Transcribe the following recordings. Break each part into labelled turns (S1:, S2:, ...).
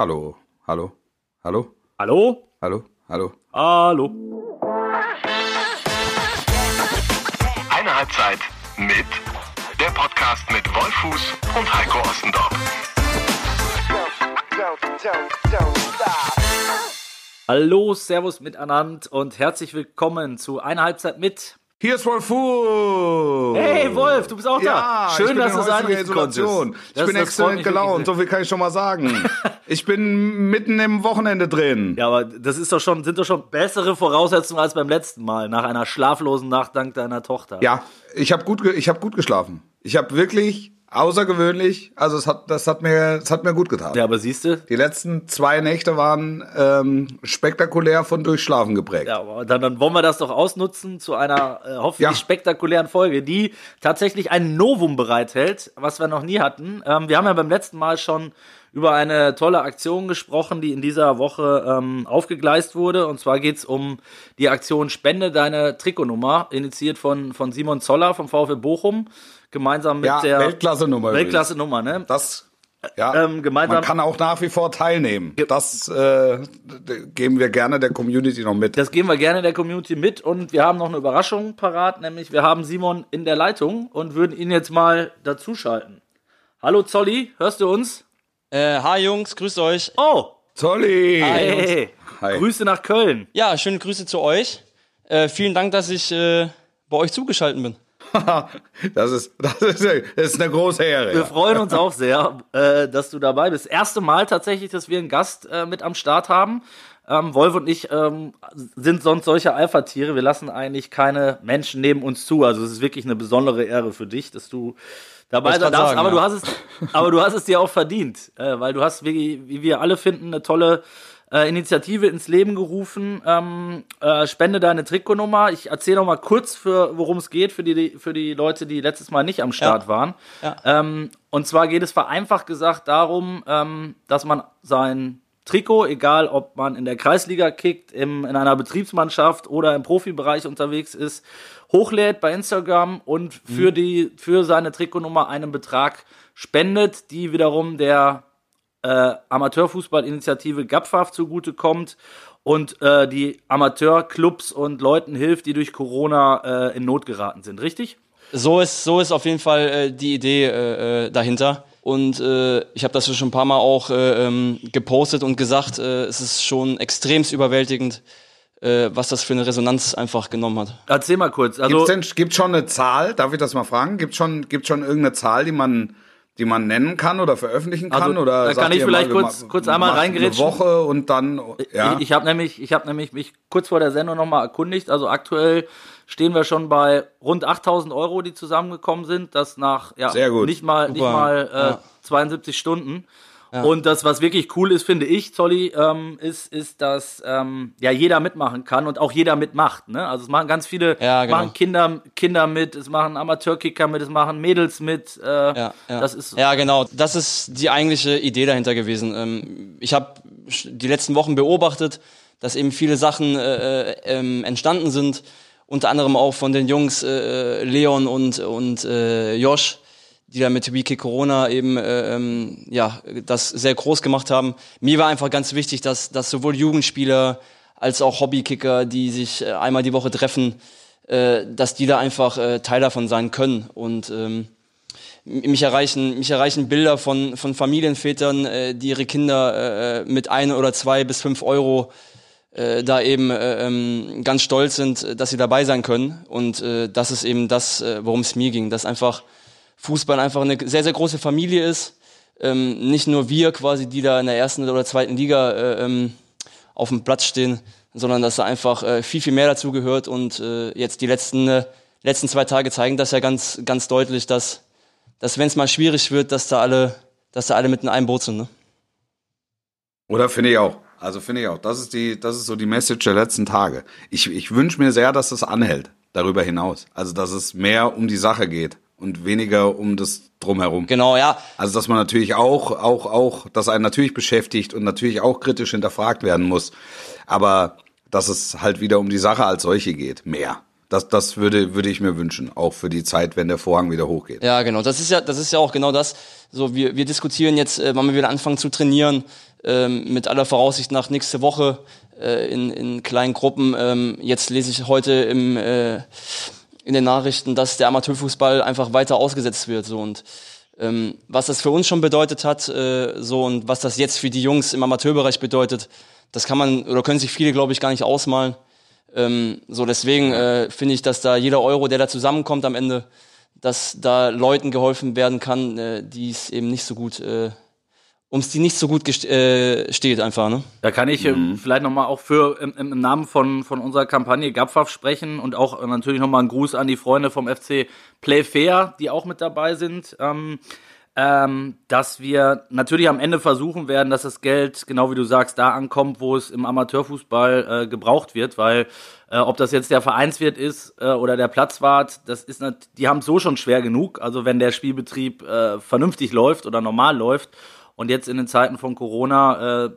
S1: Hallo, hallo, hallo,
S2: Hallo?
S1: hallo, hallo.
S2: Hallo.
S3: Eine Halbzeit mit der Podcast mit Wolfuß und Heiko Ostendorf.
S2: Hallo, Servus miteinander und herzlich willkommen zu einer Halbzeit mit.
S1: Hier ist Wolf Fuhr.
S2: Hey Wolf, du bist auch
S1: Ja,
S2: da. Schön,
S1: ich bin
S2: dass du es
S1: Isolation.
S2: konntest.
S1: Ich bin exzellent gelaunt, so viel kann ich schon mal sagen. ich bin mitten im Wochenende drin.
S2: Ja, aber das ist doch schon, sind doch schon bessere Voraussetzungen als beim letzten Mal, nach einer schlaflosen Nacht dank deiner Tochter.
S1: Ja, ich habe gut, ich hab gut geschlafen. Ich habe wirklich außergewöhnlich, also es hat, das hat mir, es hat mir gut getan.
S2: Ja, aber siehst du,
S1: Die letzten zwei Nächte waren ähm, spektakulär von Durchschlafen geprägt.
S2: Ja, aber dann, dann wollen wir das doch ausnutzen zu einer äh, hoffentlich
S1: Ja.
S2: spektakulären Folge, die tatsächlich ein Novum bereithält, was wir noch nie hatten. Ähm, wir haben ja beim letzten Mal schon über eine tolle Aktion gesprochen, die in dieser Woche ähm, aufgegleist wurde. Und zwar geht's um die Aktion Spende deine Trikotnummer, initiiert von, von Simon Zoller vom VfL Bochum, gemeinsam mit
S1: Ja,
S2: der
S1: Weltklasse-Nummer
S2: Weltklasse-Nummer, ne?
S1: Das, ja,
S2: Ähm, gemeinsam-
S1: man kann auch nach wie vor teilnehmen. Das äh, geben wir gerne der Community noch mit.
S2: Das geben wir gerne der Community mit und wir haben noch eine Überraschung parat, nämlich wir haben Simon in der Leitung und würden ihn jetzt mal dazuschalten. Hallo Zolli, hörst du uns?
S4: Äh, hi Jungs, grüßt euch.
S2: Oh,
S1: Zolli!
S2: hey,
S1: Hi.
S2: Grüße nach Köln.
S4: Ja, schöne Grüße zu euch. Äh, vielen Dank, dass ich äh, bei euch zugeschaltet bin.
S1: Das ist, das ist, das ist eine große Ehre.
S2: Wir
S1: Ja.
S2: freuen uns auch sehr, äh, dass du dabei bist. Erste Mal tatsächlich, dass wir einen Gast äh, mit am Start haben. Ähm, Wolf und ich ähm, sind sonst solche Alpha-Tiere. Wir lassen eigentlich keine Menschen neben uns zu. Also es ist wirklich eine besondere Ehre für dich, dass du dabei sein darfst. aber
S4: ja.
S2: du hast es, aber du hast es dir auch verdient, äh, weil du hast, wie, wie wir alle finden, eine tolle äh, Initiative ins Leben gerufen. Ähm, äh, spende deine Trikotnummer. Ich erzähle noch mal kurz, für worum es geht für die für die Leute, die letztes Mal nicht am Start
S4: Ja.
S2: waren.
S4: Ja.
S2: Ähm, und zwar geht es vereinfacht gesagt darum, ähm, dass man sein Trikot, egal ob man in der Kreisliga kickt, im, in einer Betriebsmannschaft oder im Profibereich unterwegs ist, hochlädt bei Instagram und für die für seine Trikotnummer einen Betrag spendet, die wiederum der äh, Amateurfußballinitiative GAPFAF zugutekommt und äh, die Amateurclubs und Leuten hilft, die durch Corona äh, in Not geraten sind, richtig?
S4: So ist, so ist auf jeden Fall äh, die Idee äh, äh, dahinter. Und äh, ich habe das schon ein paar Mal auch äh, ähm, gepostet und gesagt, äh, es ist schon extremst überwältigend, äh, was das für eine Resonanz einfach genommen hat.
S2: Erzähl mal kurz. Also,
S1: Gibt's denn schon eine Zahl? Darf ich das mal fragen? Gibt's schon gibt's schon irgendeine Zahl, die man die man nennen kann oder veröffentlichen kann
S2: Also,
S1: oder
S2: da kann ich vielleicht
S1: mal,
S2: kurz- kurz einmal
S1: macht
S2: reingerätschen.
S1: Eine Woche und dann ja.
S2: Ich, ich habe nämlich, ich habe nämlich mich kurz vor der Sendung nochmal erkundigt. Also aktuell stehen wir schon bei rund 8000 Euro, die zusammengekommen sind. Das nach ja,
S1: Sehr gut.
S2: nicht mal, nicht
S4: Super.
S2: mal äh,
S4: Ja.
S2: 72 Stunden. Und das, was wirklich cool ist, finde ich, Zolli, ähm, ist, ist, dass ähm, ja jeder mitmachen kann und auch jeder mitmacht. Ne? Also es machen ganz viele,
S4: Ja, genau.
S2: machen Kinder, Kinder mit, es machen Amateurkicker mit, es machen Mädels mit. Äh,
S4: Ja, ja.
S2: Das ist
S4: ja, genau. Das ist die eigentliche Idee dahinter gewesen. Ähm, ich habe die letzten Wochen beobachtet, dass eben viele Sachen äh, äh, ähm, entstanden sind. Unter anderem auch von den Jungs äh, Leon und, und äh, Josh, die da mit Wiki Corona eben äh, ähm, ja, das sehr groß gemacht haben. Mir war einfach ganz wichtig, dass, dass sowohl Jugendspieler als auch Hobbykicker, die sich äh, einmal die Woche treffen, äh, dass die da einfach äh, Teil davon sein können. Und ähm, mich erreichen, mich erreichen Bilder von, von Familienvätern, äh, die ihre Kinder äh, mit ein oder zwei bis fünf Euro äh, da eben äh, ähm, ganz stolz sind, äh, dass sie dabei sein können. Und äh, das ist eben das, äh, worum es mir ging, dass einfach Fußball einfach eine sehr, sehr große Familie ist. Ähm, nicht nur wir quasi, die da in der ersten oder zweiten Liga äh, ähm, auf dem Platz stehen, sondern dass da einfach äh, viel, viel mehr dazu gehört. Und äh, jetzt die letzten, äh, letzten zwei Tage zeigen das ja ganz, ganz deutlich, dass, dass wenn es mal schwierig wird, dass da alle, dass da alle mit in einem Boot sind. Ne?
S1: Oder finde ich auch. Also finde ich auch. Das ist die, das ist so die Message der letzten Tage. Ich, ich wünsche mir sehr, dass das anhält. Darüber hinaus. Also, dass es mehr um die Sache geht und weniger um das drumherum.
S4: Genau, ja.
S1: Also, dass man natürlich auch, auch, auch, dass einen natürlich beschäftigt und natürlich auch kritisch hinterfragt werden muss. Aber, dass es halt wieder um die Sache als solche geht. Mehr. Das, das würde, würde ich mir wünschen, auch für die Zeit, wenn der Vorhang wieder hochgeht.
S4: Ja, genau. Das ist ja, das ist ja auch genau das. So, wir, wir diskutieren jetzt, äh, wann wir wieder anfangen zu trainieren, ähm, mit aller Voraussicht nach nächste Woche äh, in, in kleinen Gruppen. Ähm, jetzt lese ich heute im, äh, in den Nachrichten, dass der Amateurfußball einfach weiter ausgesetzt wird. So und ähm, was das für uns schon bedeutet hat, äh, so und was das jetzt für die Jungs im Amateurbereich bedeutet, das kann man oder können sich viele, glaube ich, gar nicht ausmalen. Ähm, so deswegen äh, finde ich, dass da jeder Euro, der da zusammenkommt am Ende, dass da Leuten geholfen werden kann, äh, die es eben nicht so gut, äh, ums die nicht so gut äh, steht einfach. Ne?
S2: Da kann ich mhm. vielleicht nochmal auch für im, im, Namen von, von unserer Kampagne Gapfaf sprechen und auch natürlich nochmal einen Gruß an die Freunde vom FC Playfair, die auch mit dabei sind. Ähm, ähm, dass wir natürlich am Ende versuchen werden, dass das Geld, genau wie du sagst, da ankommt, wo es im Amateurfußball äh, gebraucht wird, weil äh, ob das jetzt der Vereinswirt ist äh, oder der Platzwart, das ist nicht, die haben es so schon schwer genug. Also wenn der Spielbetrieb äh, vernünftig läuft oder normal läuft und jetzt in den Zeiten von Corona äh,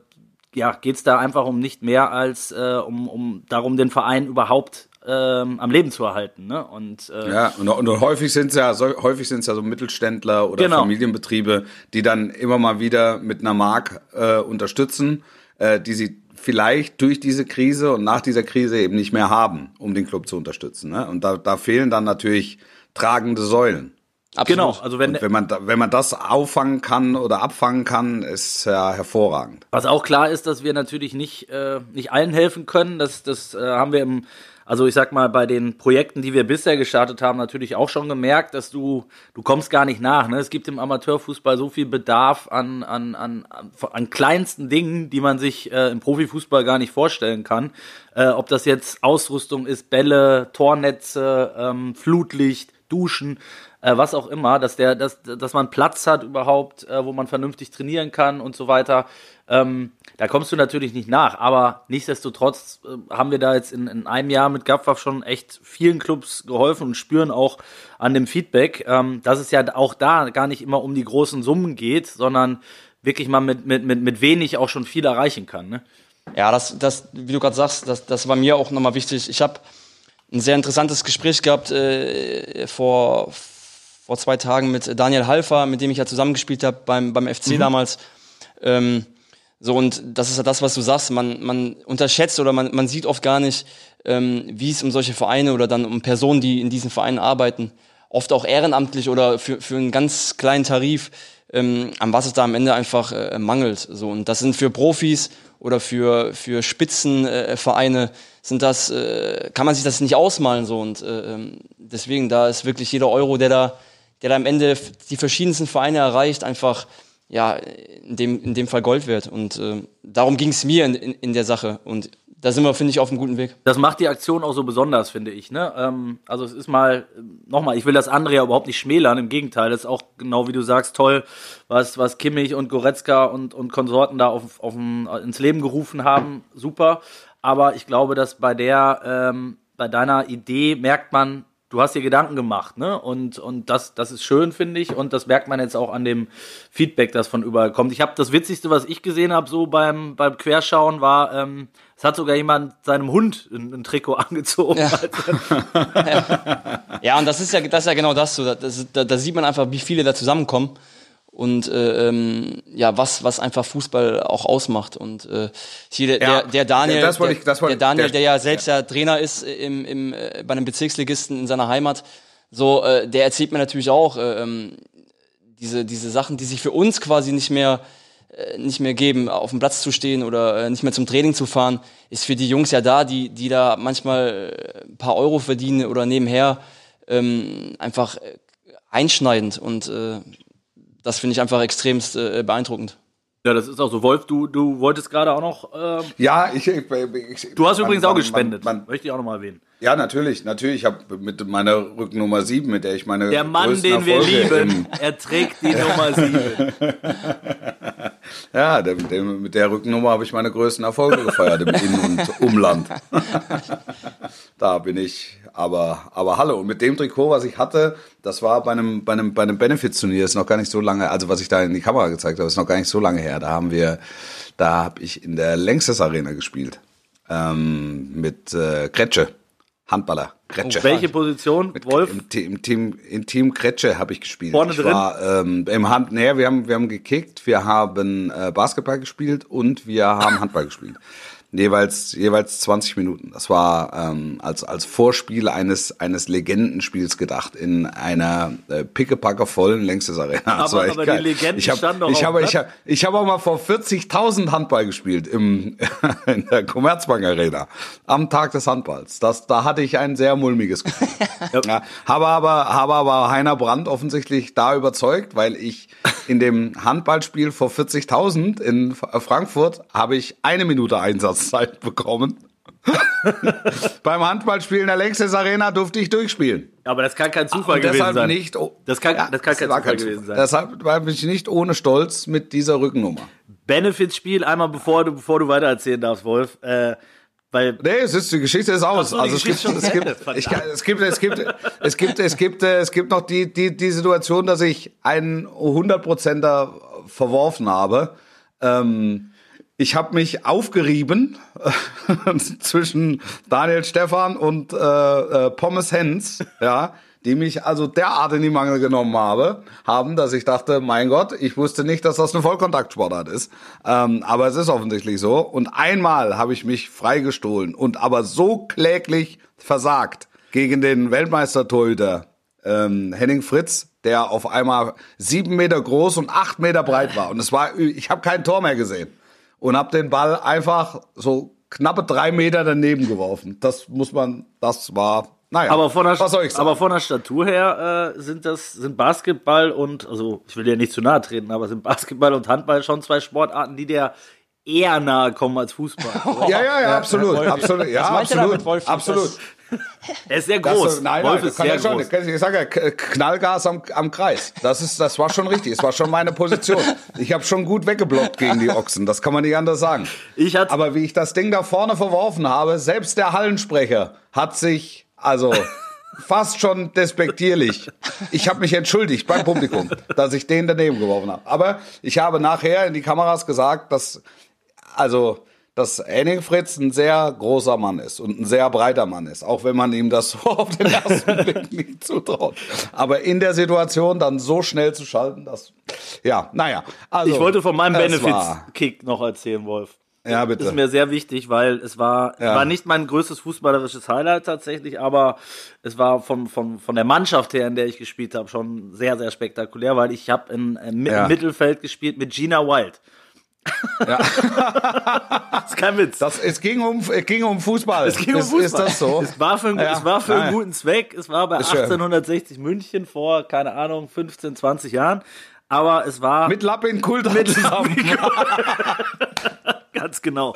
S2: ja, geht es da einfach um nicht mehr als äh, um, um darum, den Verein überhaupt ähm, am Leben zu erhalten. Ne? Und,
S1: äh, ja, und, und häufig sind es ja, so, häufig sind's ja so Mittelständler oder genau. Familienbetriebe, die dann immer mal wieder mit einer Mark äh, unterstützen, äh, die sie vielleicht durch diese Krise und nach dieser Krise eben nicht mehr haben, um den Club zu unterstützen. Ne? Und da, da fehlen dann natürlich tragende Säulen.
S2: Absolut. Genau,
S1: also wenn, wenn man wenn man das auffangen kann oder abfangen kann, ist ja hervorragend.
S2: Was auch klar ist, dass wir natürlich nicht äh, nicht allen helfen können. Das das äh, haben wir im also ich sag mal, bei den Projekten, die wir bisher gestartet haben, natürlich auch schon gemerkt, dass du, du kommst gar nicht nach. Ne? Es gibt im Amateurfußball so viel Bedarf an, an, an, an kleinsten Dingen, die man sich äh, im Profifußball gar nicht vorstellen kann. Äh, ob das jetzt Ausrüstung ist, Bälle, Tornetze, ähm, Flutlicht, Duschen, äh, was auch immer, dass der, dass, dass man Platz hat überhaupt, äh, wo man vernünftig trainieren kann und so weiter. Ähm, da kommst du natürlich nicht nach, aber nichtsdestotrotz äh, haben wir da jetzt in, in einem Jahr mit Gapfaf schon echt vielen Clubs geholfen und spüren auch an dem Feedback, ähm, dass es ja auch da gar nicht immer um die großen Summen geht, sondern wirklich mal mit, mit, mit, mit wenig auch schon viel erreichen kann. Ne?
S4: Ja, das, das, wie du gerade sagst, das, das war mir auch nochmal wichtig. Ich habe ein sehr interessantes Gespräch gehabt äh, vor, vor zwei Tagen mit Daniel Halfer, mit dem ich ja zusammengespielt habe beim, beim FC mhm. damals. Ähm, so, und das ist ja das, was du sagst. Man, man unterschätzt oder man, man sieht oft gar nicht, ähm, wie es um solche Vereine oder dann um Personen, die in diesen Vereinen arbeiten, oft auch ehrenamtlich oder für, für einen ganz kleinen Tarif, ähm, an was es da am Ende einfach äh, mangelt. So, und das sind für Profis oder für, für Spitzenvereine äh, sind das, äh, kann man sich das nicht ausmalen so. Und äh, ähm, deswegen, da ist wirklich jeder Euro, der da, der da am Ende die verschiedensten Vereine erreicht, einfach ja, in dem, in dem Fall Gold wert. Und äh, darum ging es mir in, in, in der Sache. Und da sind wir, finde ich, auf einem guten Weg.
S2: Das macht die Aktion auch so besonders, finde ich. Ne? Ähm, also es ist mal, nochmal, ich will das andere ja überhaupt nicht schmälern, im Gegenteil, das ist auch genau wie du sagst, toll, was, was Kimmich und Goretzka und, und Konsorten da auf, auf ins Leben gerufen haben, super. Aber ich glaube, dass bei der, ähm, bei deiner Idee merkt man, du hast dir Gedanken gemacht, ne? Und, und das, das ist schön, finde ich. Und das merkt man jetzt auch an dem Feedback, das von überall kommt. Ich habe das Witzigste, was ich gesehen habe, so beim, beim Querschauen, war, ähm, es hat sogar jemand seinem Hund ein, ein Trikot angezogen.
S4: Ja. ja. und das ist ja, das ist ja genau das. So. Das, da, da sieht man einfach, wie viele da zusammenkommen und äh, ähm, ja was was einfach Fußball auch ausmacht. Und äh, hier der, ja, der, der Daniel ja, der, ich, der, Daniel der, ja selbst ja. Trainer ist im, im äh, bei einem Bezirksligisten in seiner Heimat. So äh, der erzählt mir natürlich auch äh, ähm, diese diese Sachen die sich für uns quasi nicht mehr äh, nicht mehr geben auf dem Platz zu stehen oder äh, nicht mehr zum Training zu fahren ist für die Jungs ja da die die da manchmal äh, ein paar Euro verdienen oder nebenher ähm, einfach äh, einschneidend. Und äh, das finde ich einfach extremst äh, beeindruckend.
S2: Ja, das ist auch so. Wolf, du, du wolltest gerade auch noch. Ähm,
S1: ja, ich, ich, ich,
S2: Du hast man, übrigens auch gespendet. Man, man, Möchte ich auch noch mal erwähnen.
S1: Ja, natürlich, natürlich. Ich habe mit meiner Rückennummer 7, mit der ich meine.
S2: Der Mann, den wir lieben, er trägt die Nummer 7.
S1: ja, der, der, mit der Rückennummer habe ich meine größten Erfolge gefeiert im In- und Umland. da bin ich aber, aber hallo, und mit dem Trikot, was ich hatte, das war bei einem, bei einem, bei einem Benefits-Turnier, ist noch gar nicht so lange, also was ich da in die Kamera gezeigt habe, ist noch gar nicht so lange her. Da haben wir, da habe ich in der Längstes Arena gespielt. Ähm, mit äh, Kretsche. Handballer. Kretsche.
S2: Welche Position? Wolf?
S1: Im, im Team, im Team Kretsche habe ich gespielt.
S2: Vorne
S1: ich
S2: drin?
S1: War, ähm, im Hand, nee, wir haben, wir haben gekickt, wir haben äh, Basketball gespielt und wir haben Handball gespielt. Jeweils, jeweils 20 Minuten. Das war ähm, als, als Vorspiel eines, eines Legendenspiels gedacht in einer äh, pickepacke vollen Längstes Arena. Das
S2: Aber- aber die
S1: geil.
S2: Legenden
S1: ich hab,
S2: standen doch
S1: ich habe, ich habe, ich habe auch mal vor 40.000 Handball gespielt im, in der Commerzbank Arena am Tag des Handballs. Das, da hatte ich ein sehr mulmiges Gefühl. ja, habe aber, habe aber Heiner Brandt offensichtlich da überzeugt, weil ich in dem Handballspiel vor 40.000 in Frankfurt habe ich eine Minute Einsatzzeit bekommen. Beim Handballspiel in der Längstes Arena durfte ich durchspielen.
S2: Aber das kann kein Zufall
S1: Und
S2: gewesen
S1: deshalb
S2: sein.
S1: nicht. oh-
S2: Das kann- das kann kein
S1: war
S2: Zufall gewesen sein.
S1: Deshalb war ich nicht ohne Stolz mit dieser Rückennummer.
S2: Benefits-Spiel, einmal bevor du, bevor du weiter erzählen darfst, Wolf. Äh, weil
S1: Nee, es ist, die Geschichte ist aus.
S2: so,
S1: also es gibt,
S2: Geschichte
S1: es
S2: ist
S1: gibt,
S2: schon zu Ende,
S1: ich, kann- es gibt, es gibt, es gibt, es gibt, es gibt noch die, die, die Situation, dass ich einen 100%er verworfen habe. Ähm, ich habe mich aufgerieben zwischen Daniel Stefan und äh, äh, Pommes Hens, ja, die mich also derart in die Mangel genommen habe, haben, dass ich dachte, mein Gott, ich wusste nicht, dass das eine Vollkontaktsportart ist. Ähm, aber es ist offensichtlich so. Und einmal habe ich mich freigestohlen und aber so kläglich versagt gegen den Weltmeistertorhüter ähm, Henning Fritz, der auf einmal sieben Meter groß und acht Meter breit war. Und es war, ich habe kein Tor mehr gesehen und habe den Ball einfach so knappe drei Meter daneben geworfen. Das muss man, das war, naja,
S2: Aber von der,
S1: was soll ich sagen?
S2: aber von der Statur her äh, sind das sind Basketball und also ich will dir nicht zu nahe treten, aber sind Basketball und Handball schon zwei Sportarten, die dir eher nahe kommen als Fußball.
S1: ja, ja, ja, absolut, absolut, ja, absolut, absolut.
S4: Das-
S2: Er ist sehr
S1: Das,
S2: groß.
S1: nein,
S2: Wolf
S1: nein,
S2: ist
S1: kann
S2: sehr
S1: ja schon.
S2: groß.
S1: Ich sage Knallgas am, am Kreis. Das ist, das war schon richtig. Es war schon meine Position. Ich habe schon gut weggeblockt gegen die Ochsen. Das kann man nicht anders sagen.
S2: Ich hatte-
S1: Aber wie ich das Ding da vorne verworfen habe, selbst der Hallensprecher hat sich, also fast schon despektierlich. Ich habe mich entschuldigt beim Publikum, dass ich den daneben geworfen habe. Aber ich habe nachher in die Kameras gesagt, dass also dass Henning Fritz ein sehr großer Mann ist und ein sehr breiter Mann ist, auch wenn man ihm das so auf den ersten Blick nicht zutraut. Aber in der Situation dann so schnell zu schalten, das, ja, naja. Also,
S2: Ich wollte von meinem Benefits-Kick noch erzählen, Wolf.
S1: Ja, bitte.
S2: Das ist mir sehr wichtig, weil es war,
S1: Ja.
S2: war nicht mein größtes fußballerisches Highlight tatsächlich, aber es war vom, vom, von der Mannschaft her, in der ich gespielt habe, schon sehr, sehr spektakulär, weil ich habe im
S1: Ja.
S2: Mittelfeld gespielt mit Gina Wild.
S1: Ja.
S2: das ist kein Witz.
S1: Das, es ging um, es ging um Fußball.
S2: Es ging um
S1: ist,
S2: Fußball.
S1: Ist das so?
S2: Es war für, einen,
S1: Ja.
S2: es war für einen guten Zweck. Es war bei
S1: Ist schön.
S2: 1860 München vor, keine Ahnung, 15, 20 Jahren. Aber es war
S1: Mit Lappin Kultra zusammen.
S2: ganz genau.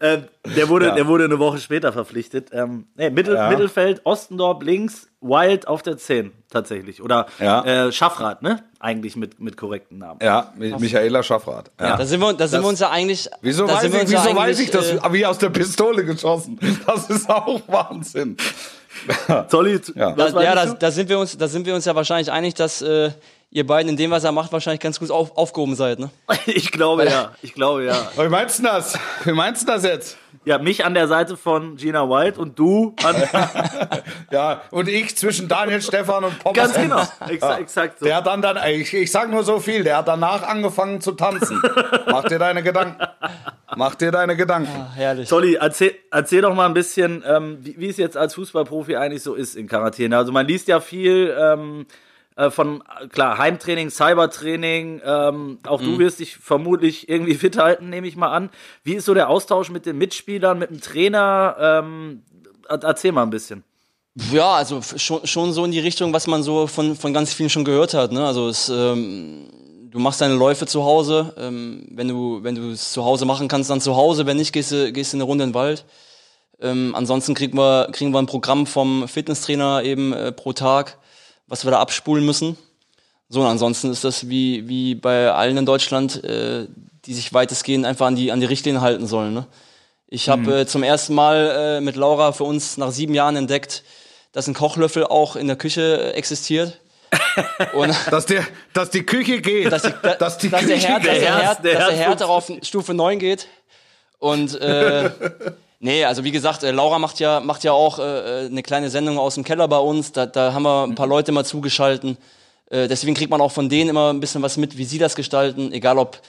S2: Ähm, der, wurde,
S1: Ja.
S2: der wurde eine Woche später verpflichtet. Ähm, nee, Mittel,
S1: Ja.
S2: Mittelfeld, Ostendorp links, Wild auf der 10 tatsächlich. Oder
S1: Ja.
S2: äh, Schaffrath, ne? Eigentlich mit, mit korrekten Namen.
S1: Ja, Michaela Schaffrath. Ja.
S4: Da sind wir, da sind wir uns ja eigentlich.
S1: Wieso,
S4: da
S1: weiß
S4: sind wir
S1: ich, wieso weiß ich das?
S4: äh,
S1: wie aus der Pistole geschossen. Das ist auch Wahnsinn.
S2: Solli,
S1: Ja.
S2: was
S4: ja, da, da sind wir uns, da sind wir uns ja wahrscheinlich einig, dass äh, ihr beiden in dem, was er macht, wahrscheinlich ganz gut auf, aufgehoben seid. Ne?
S2: Ich glaube ja. Ich glaube ja.
S1: Wie meinst du das? Wie meinst du das jetzt?
S2: Ja, mich an der Seite von Gina Wild und du an.
S1: Ja, und ich zwischen Daniel, Stefan und Pommes.
S2: ganz genau. Exa exakt so.
S1: Der hat dann, dann ich, ich sag nur so viel, der hat danach angefangen zu tanzen. Mach dir deine Gedanken. Mach dir deine Gedanken.
S4: Herrlich.
S2: Tolli, erzähl, erzähl doch mal ein bisschen, ähm, wie, wie es jetzt als Fußballprofi eigentlich so ist in Quarantäne. Also man liest ja viel ähm, äh, von, klar, Heimtraining, Cybertraining. Ähm, auch du wirst dich vermutlich irgendwie fit halten, nehme ich mal an. Wie ist so der Austausch mit den Mitspielern, mit dem Trainer? Ähm, er- erzähl mal ein bisschen.
S4: Ja, also schon, schon so in die Richtung, was man so von, von ganz vielen schon gehört hat. Ne? Also es, ähm, du machst deine Läufe zu Hause. Ähm, wenn du wenn du es zu Hause machen kannst, dann zu Hause. Wenn nicht, gehst du gehst du eine Runde in den Wald. Ähm, ansonsten kriegen wir kriegen wir ein Programm vom Fitnesstrainer eben äh, pro Tag, was wir da abspulen müssen. So, und ansonsten ist das wie wie bei allen in Deutschland, äh, die sich weitestgehend einfach an die an die Richtlinien halten sollen. Ne? Ich habe äh, zum ersten Mal äh, mit Laura für uns nach sieben Jahren entdeckt, dass ein Kochlöffel auch in der Küche äh, existiert. Und
S1: Dass, der, dass die Küche geht.
S4: dass, die, da,
S1: dass die
S4: dass der
S1: Küche
S4: Herd, dass
S1: geht.
S4: der Herd,
S2: der
S4: dass der Herd auf Stufe 9 geht. Und äh, Nee, also wie gesagt, äh, Laura macht ja, macht ja auch äh, eine kleine Sendung aus dem Keller bei uns. Da, da haben wir ein paar Leute mal zugeschalten. Äh, deswegen kriegt man auch von denen immer ein bisschen was mit, wie sie das gestalten, egal ob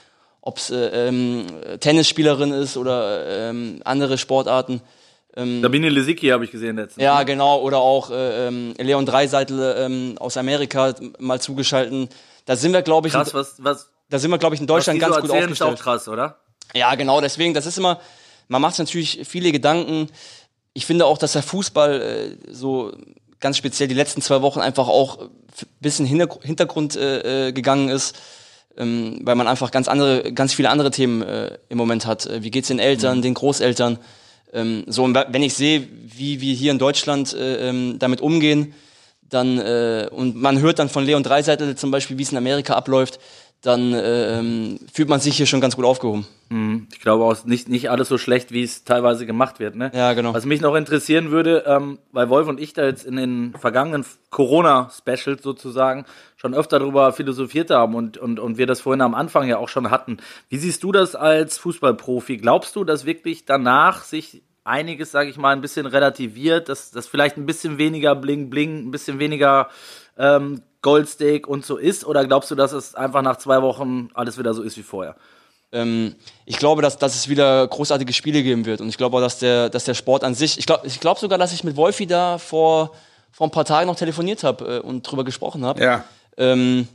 S4: ob's äh, ähm, Tennisspielerin ist oder ähm, andere Sportarten.
S2: Sabine Lisicki habe ich gesehen letztens.
S4: Ja, genau. Oder auch äh, ähm, Leon Dreiseitel ähm, aus Amerika mal zugeschalten. Da sind wir, glaube ich,
S2: Krass,
S4: in,
S2: was, was,
S4: da sind wir, glaube ich, in
S2: was
S4: Deutschland
S2: die
S4: ganz
S2: so
S4: gut
S2: erzählen, ist
S4: aufgestellt.
S2: auch krass, oder?
S4: Ja, genau, deswegen, das ist immer, man macht natürlich viele Gedanken. Ich finde auch, dass der Fußball äh, so ganz speziell die letzten zwei Wochen einfach auch ein bisschen Hintergr- Hintergrund äh, äh, gegangen ist, ähm, weil man einfach ganz andere, ganz viele andere Themen äh, im Moment hat. Äh, Wie geht's den Eltern, den Großeltern? Ähm, so, wenn ich sehe, wie wir hier in Deutschland äh, ähm, damit umgehen, dann äh, und man hört dann von Leon Dreiseitel zum Beispiel, wie es in Amerika abläuft, dann äh, ähm, fühlt man sich hier schon ganz gut aufgehoben.
S2: Ich glaube auch nicht, nicht alles so schlecht, wie es teilweise gemacht wird. Ne?
S4: Ja, genau.
S2: Was mich noch interessieren würde, ähm, weil Wolf und ich da jetzt in den vergangenen Corona-Specials sozusagen schon öfter darüber philosophiert haben und, und, und wir das vorhin am Anfang ja auch schon hatten. Wie siehst du das als Fußballprofi? Glaubst du, dass wirklich danach sich einiges, sage ich mal, ein bisschen relativiert, dass, dass vielleicht ein bisschen weniger Bling-Bling, ein bisschen weniger ähm, Goldsteak und so ist? Oder glaubst du, dass es einfach nach zwei Wochen alles wieder so ist wie vorher?
S4: ähm, ich glaube, dass, dass es wieder großartige Spiele geben wird. Und ich glaube auch, dass der, dass der Sport an sich, ich glaube ich glaub sogar, dass ich mit Wolfi da vor, vor ein paar Tagen noch telefoniert habe äh, und drüber gesprochen habe.
S1: Ja.
S4: Ähm,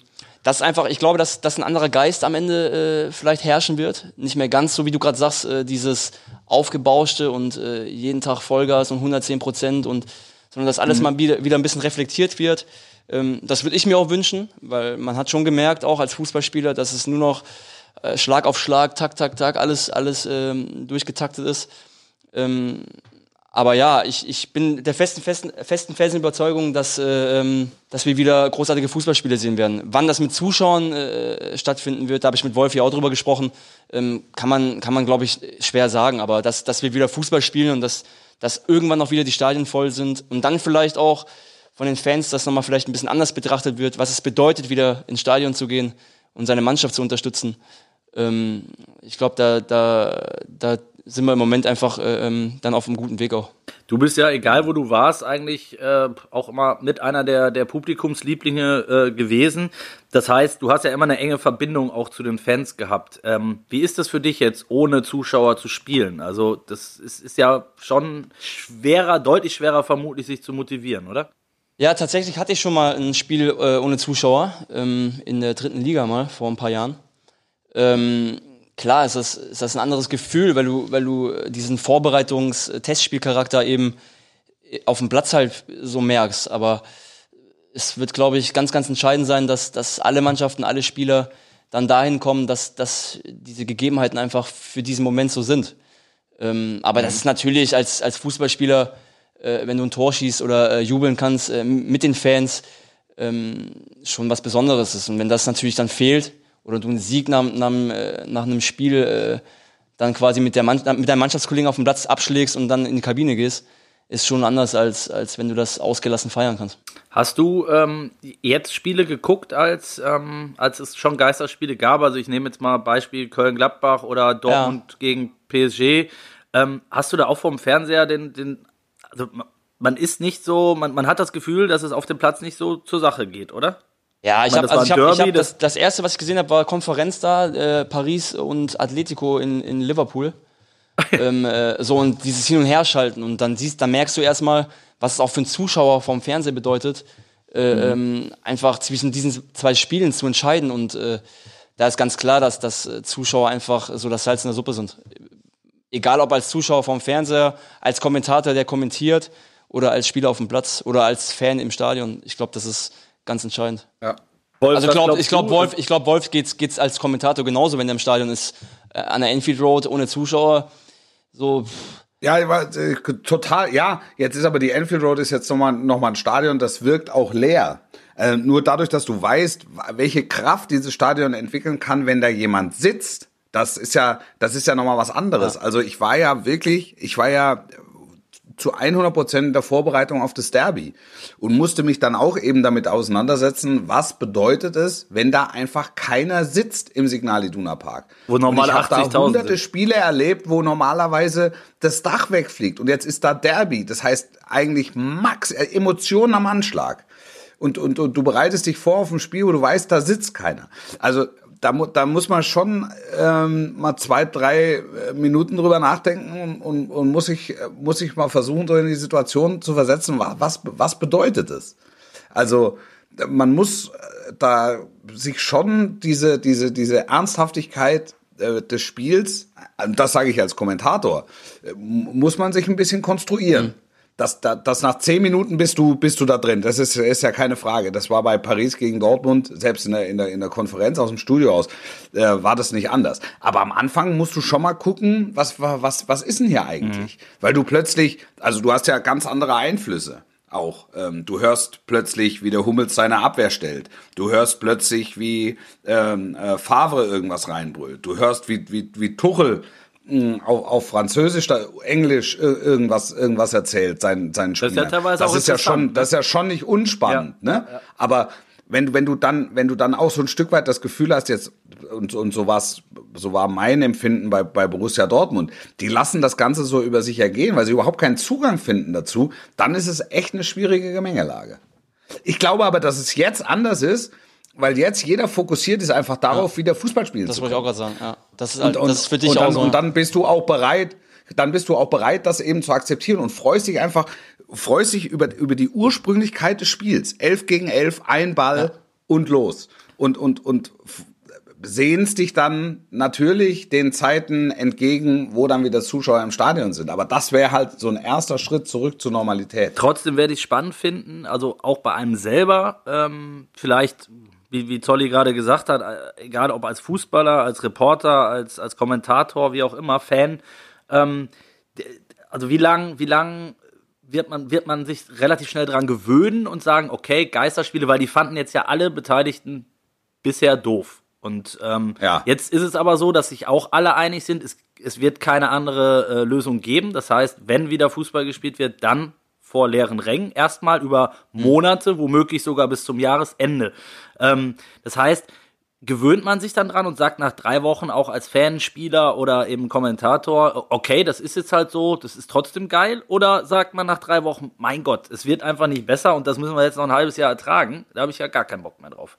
S4: das ist einfach, ich glaube, dass, dass ein anderer Geist am Ende äh, vielleicht herrschen wird. Nicht mehr ganz so, wie du gerade sagst, äh, dieses aufgebauschte und äh, jeden Tag Vollgas und 110 Prozent und sondern dass alles mal wieder, wieder ein bisschen reflektiert wird. Ähm, das würde ich mir auch wünschen, weil man hat schon gemerkt, auch als Fußballspieler, dass es nur noch äh, Schlag auf Schlag, Tak, Tak, Tak, alles, alles ähm, durchgetaktet ist. Ähm, aber ja, ich, ich bin der festen, festen, festen festen Überzeugung, dass, äh, ähm, dass wir wieder großartige Fußballspiele sehen werden. Wann das mit Zuschauern äh, stattfinden wird, da habe ich mit Wolfi auch drüber gesprochen, ähm, kann man, kann man glaube ich, schwer sagen. Aber dass, dass wir wieder Fußball spielen und dass, dass irgendwann noch wieder die Stadien voll sind und dann vielleicht auch von den Fans das nochmal vielleicht ein bisschen anders betrachtet wird, was es bedeutet, wieder ins Stadion zu gehen und seine Mannschaft zu unterstützen. Ähm, ich glaube, da, da, da sind wir im Moment einfach äh, ähm, dann auf einem guten Weg auch.
S2: Du bist ja, egal wo du warst, eigentlich äh, auch immer mit einer der, der Publikumslieblinge äh, gewesen. Das heißt, du hast ja immer eine enge Verbindung auch zu den Fans gehabt. Ähm, wie ist das für dich jetzt, ohne Zuschauer zu spielen? Also, das ist, ist ja schon schwerer, deutlich schwerer vermutlich, sich zu motivieren, oder?
S4: Ja, tatsächlich hatte ich schon mal ein Spiel äh, ohne Zuschauer ähm, in der dritten Liga mal vor ein paar Jahren. Ähm, klar ist das, ist das ein anderes Gefühl, weil du, weil du diesen Vorbereitungs-Testspielcharakter eben auf dem Platz halt so merkst. Aber es wird, glaube ich, ganz, ganz entscheidend sein, dass, dass alle Mannschaften, alle Spieler dann dahin kommen, dass, dass diese Gegebenheiten einfach für diesen Moment so sind. Ähm, aber das ist natürlich als, als Fußballspieler, äh, wenn du ein Tor schießt oder äh, jubeln kannst äh, mit den Fans, ähm, schon was Besonderes ist. Und wenn das natürlich dann fehlt oder du einen Sieg nach, nach, äh, nach einem Spiel äh, dann quasi mit, der Mann, mit deinem Mannschaftskollegen auf dem Platz abschlägst und dann in die Kabine gehst, ist schon anders, als, als wenn du das ausgelassen feiern kannst.
S2: Hast du ähm, jetzt Spiele geguckt, als, ähm, als es schon Geisterspiele gab? Also ich nehme jetzt mal Beispiel Köln-Gladbach oder Dortmund gegen PSG. Ähm, hast du da auch vom Fernseher den, den also ma- man ist nicht so, man, man hat das Gefühl, dass es auf dem Platz nicht so zur Sache geht, oder?
S4: Ja, ich habe
S2: das
S4: also ich hab, ich hab das, das erste, was ich gesehen habe, war Konferenz da, äh, Paris und Atletico in, in Liverpool. ähm, äh, so und dieses Hin und Her schalten und dann siehst, dann merkst du erstmal, was es auch für einen Zuschauer vom Fernseher bedeutet, äh, ähm, einfach zwischen diesen zwei Spielen zu entscheiden und äh, da ist ganz klar, dass, dass Zuschauer einfach so das Salz in der Suppe sind. Egal ob als Zuschauer vom Fernseher, als Kommentator, der kommentiert oder als Spieler auf dem Platz oder als Fan im Stadion. Ich glaube, das ist ganz entscheidend.
S1: Ja.
S2: Wolf,
S4: Also glaub, ich glaube? Wolf, ich glaub, Wolf geht's, geht's als Kommentator genauso, wenn er im Stadion ist, äh, an der Enfield Road ohne Zuschauer. So,
S1: Ja, war, äh, total, ja. Jetzt ist aber die Enfield Road ist jetzt nochmal noch mal ein Stadion, das wirkt auch leer. Äh, nur dadurch, dass du weißt, welche Kraft dieses Stadion entwickeln kann, wenn da jemand sitzt. Das ist ja, das ist ja nochmal was anderes. Also ich war ja wirklich, ich war ja zu 100 Prozent in der Vorbereitung auf das Derby und musste mich dann auch eben damit auseinandersetzen, was bedeutet es, wenn da einfach keiner sitzt im Signal Iduna Park.
S2: Wo normal
S1: und ich habe da
S2: 80.000
S1: hunderte
S2: sind.
S1: Spiele erlebt, wo normalerweise das Dach wegfliegt und jetzt ist da Derby. Das heißt eigentlich Max äh, Emotionen am Anschlag. Und, und, und du bereitest dich vor auf ein Spiel, wo du weißt, da sitzt keiner. Also da, mu- da muss man schon ähm, mal zwei, drei äh, Minuten drüber nachdenken und, und, und muss, ich, äh, muss ich mal versuchen, so in die Situation zu versetzen, wa- was, was bedeutet es? Also man muss äh, da sich schon diese, diese, diese Ernsthaftigkeit äh, des Spiels, das sage ich als Kommentator, muss man sich ein bisschen konstruieren. Das, das, das nach zehn Minuten bist du, bist du da drin. Das ist, ist ja keine Frage. Das war bei Paris gegen Dortmund, selbst in der, in der, in der Konferenz aus dem Studio aus, äh, war das nicht anders. Aber am Anfang musst du schon mal gucken, was, was, was ist denn hier eigentlich? Weil du plötzlich, also du hast ja ganz andere Einflüsse auch. Ähm, du hörst plötzlich, wie der Hummels seine Abwehr stellt. Du hörst plötzlich, wie ähm, äh, Favre irgendwas reinbrüllt. Du hörst, wie, wie, wie Tuchel auf, auf Französisch, da, Englisch irgendwas, irgendwas erzählt, seinen, seinen
S2: ist ja teilweise
S1: das ist ja schon,
S2: ne?
S1: das ist ja schon nicht unspannend, ne? Aber wenn, du- wenn du dann, wenn du dann auch so ein Stück weit das Gefühl hast, jetzt, und, und so war's, so war mein Empfinden bei, bei Borussia Dortmund, die lassen das Ganze so über sich ergehen, weil sie überhaupt keinen Zugang finden dazu, dann ist es echt eine schwierige Gemengelage. Ich glaube aber, dass es jetzt anders ist, weil jetzt jeder fokussiert ist einfach darauf, wieder Fußball spielen
S4: Das
S1: zu
S4: wollte
S1: können.
S4: ich auch gerade sagen. Ja. Das ist, halt,
S1: Und,
S4: das ist für dich
S1: und
S4: auch
S1: dann,
S4: so.
S1: Und dann bist du auch bereit, dann bist du auch bereit, das eben zu akzeptieren und freust dich einfach, freust dich über, über die Ursprünglichkeit des Spiels. Elf gegen elf, ein Ball und los. Und, und, und sehnst dich dann natürlich den Zeiten entgegen, wo dann wieder Zuschauer im Stadion sind. Aber das wäre halt so ein erster Schritt zurück zur Normalität.
S2: Trotzdem werde ich spannend finden, also auch bei einem selber, ähm, vielleicht, wie, wie Zolli gerade gesagt hat, äh, egal ob als Fußballer, als Reporter, als, als Kommentator, wie auch immer, Fan, ähm, also wie lang, wie lang wird man, wird man sich relativ schnell dran gewöhnen und sagen, okay, Geisterspiele, weil die fanden jetzt ja alle Beteiligten bisher doof. Und ähm,
S1: Ja.
S2: jetzt ist es aber so, dass sich auch alle einig sind, es, es wird keine andere äh, Lösung geben. Das heißt, wenn wieder Fußball gespielt wird, dann vor leeren Rängen. Erstmal über Monate, womöglich sogar bis zum Jahresende. Ähm, das heißt, gewöhnt man sich dann dran und sagt nach drei Wochen auch als Fan, Spieler oder eben Kommentator, okay, das ist jetzt halt so, das ist trotzdem geil? Oder sagt man nach drei Wochen, mein Gott, es wird einfach nicht besser und das müssen wir jetzt noch ein halbes Jahr ertragen? Da habe ich ja gar keinen Bock mehr drauf.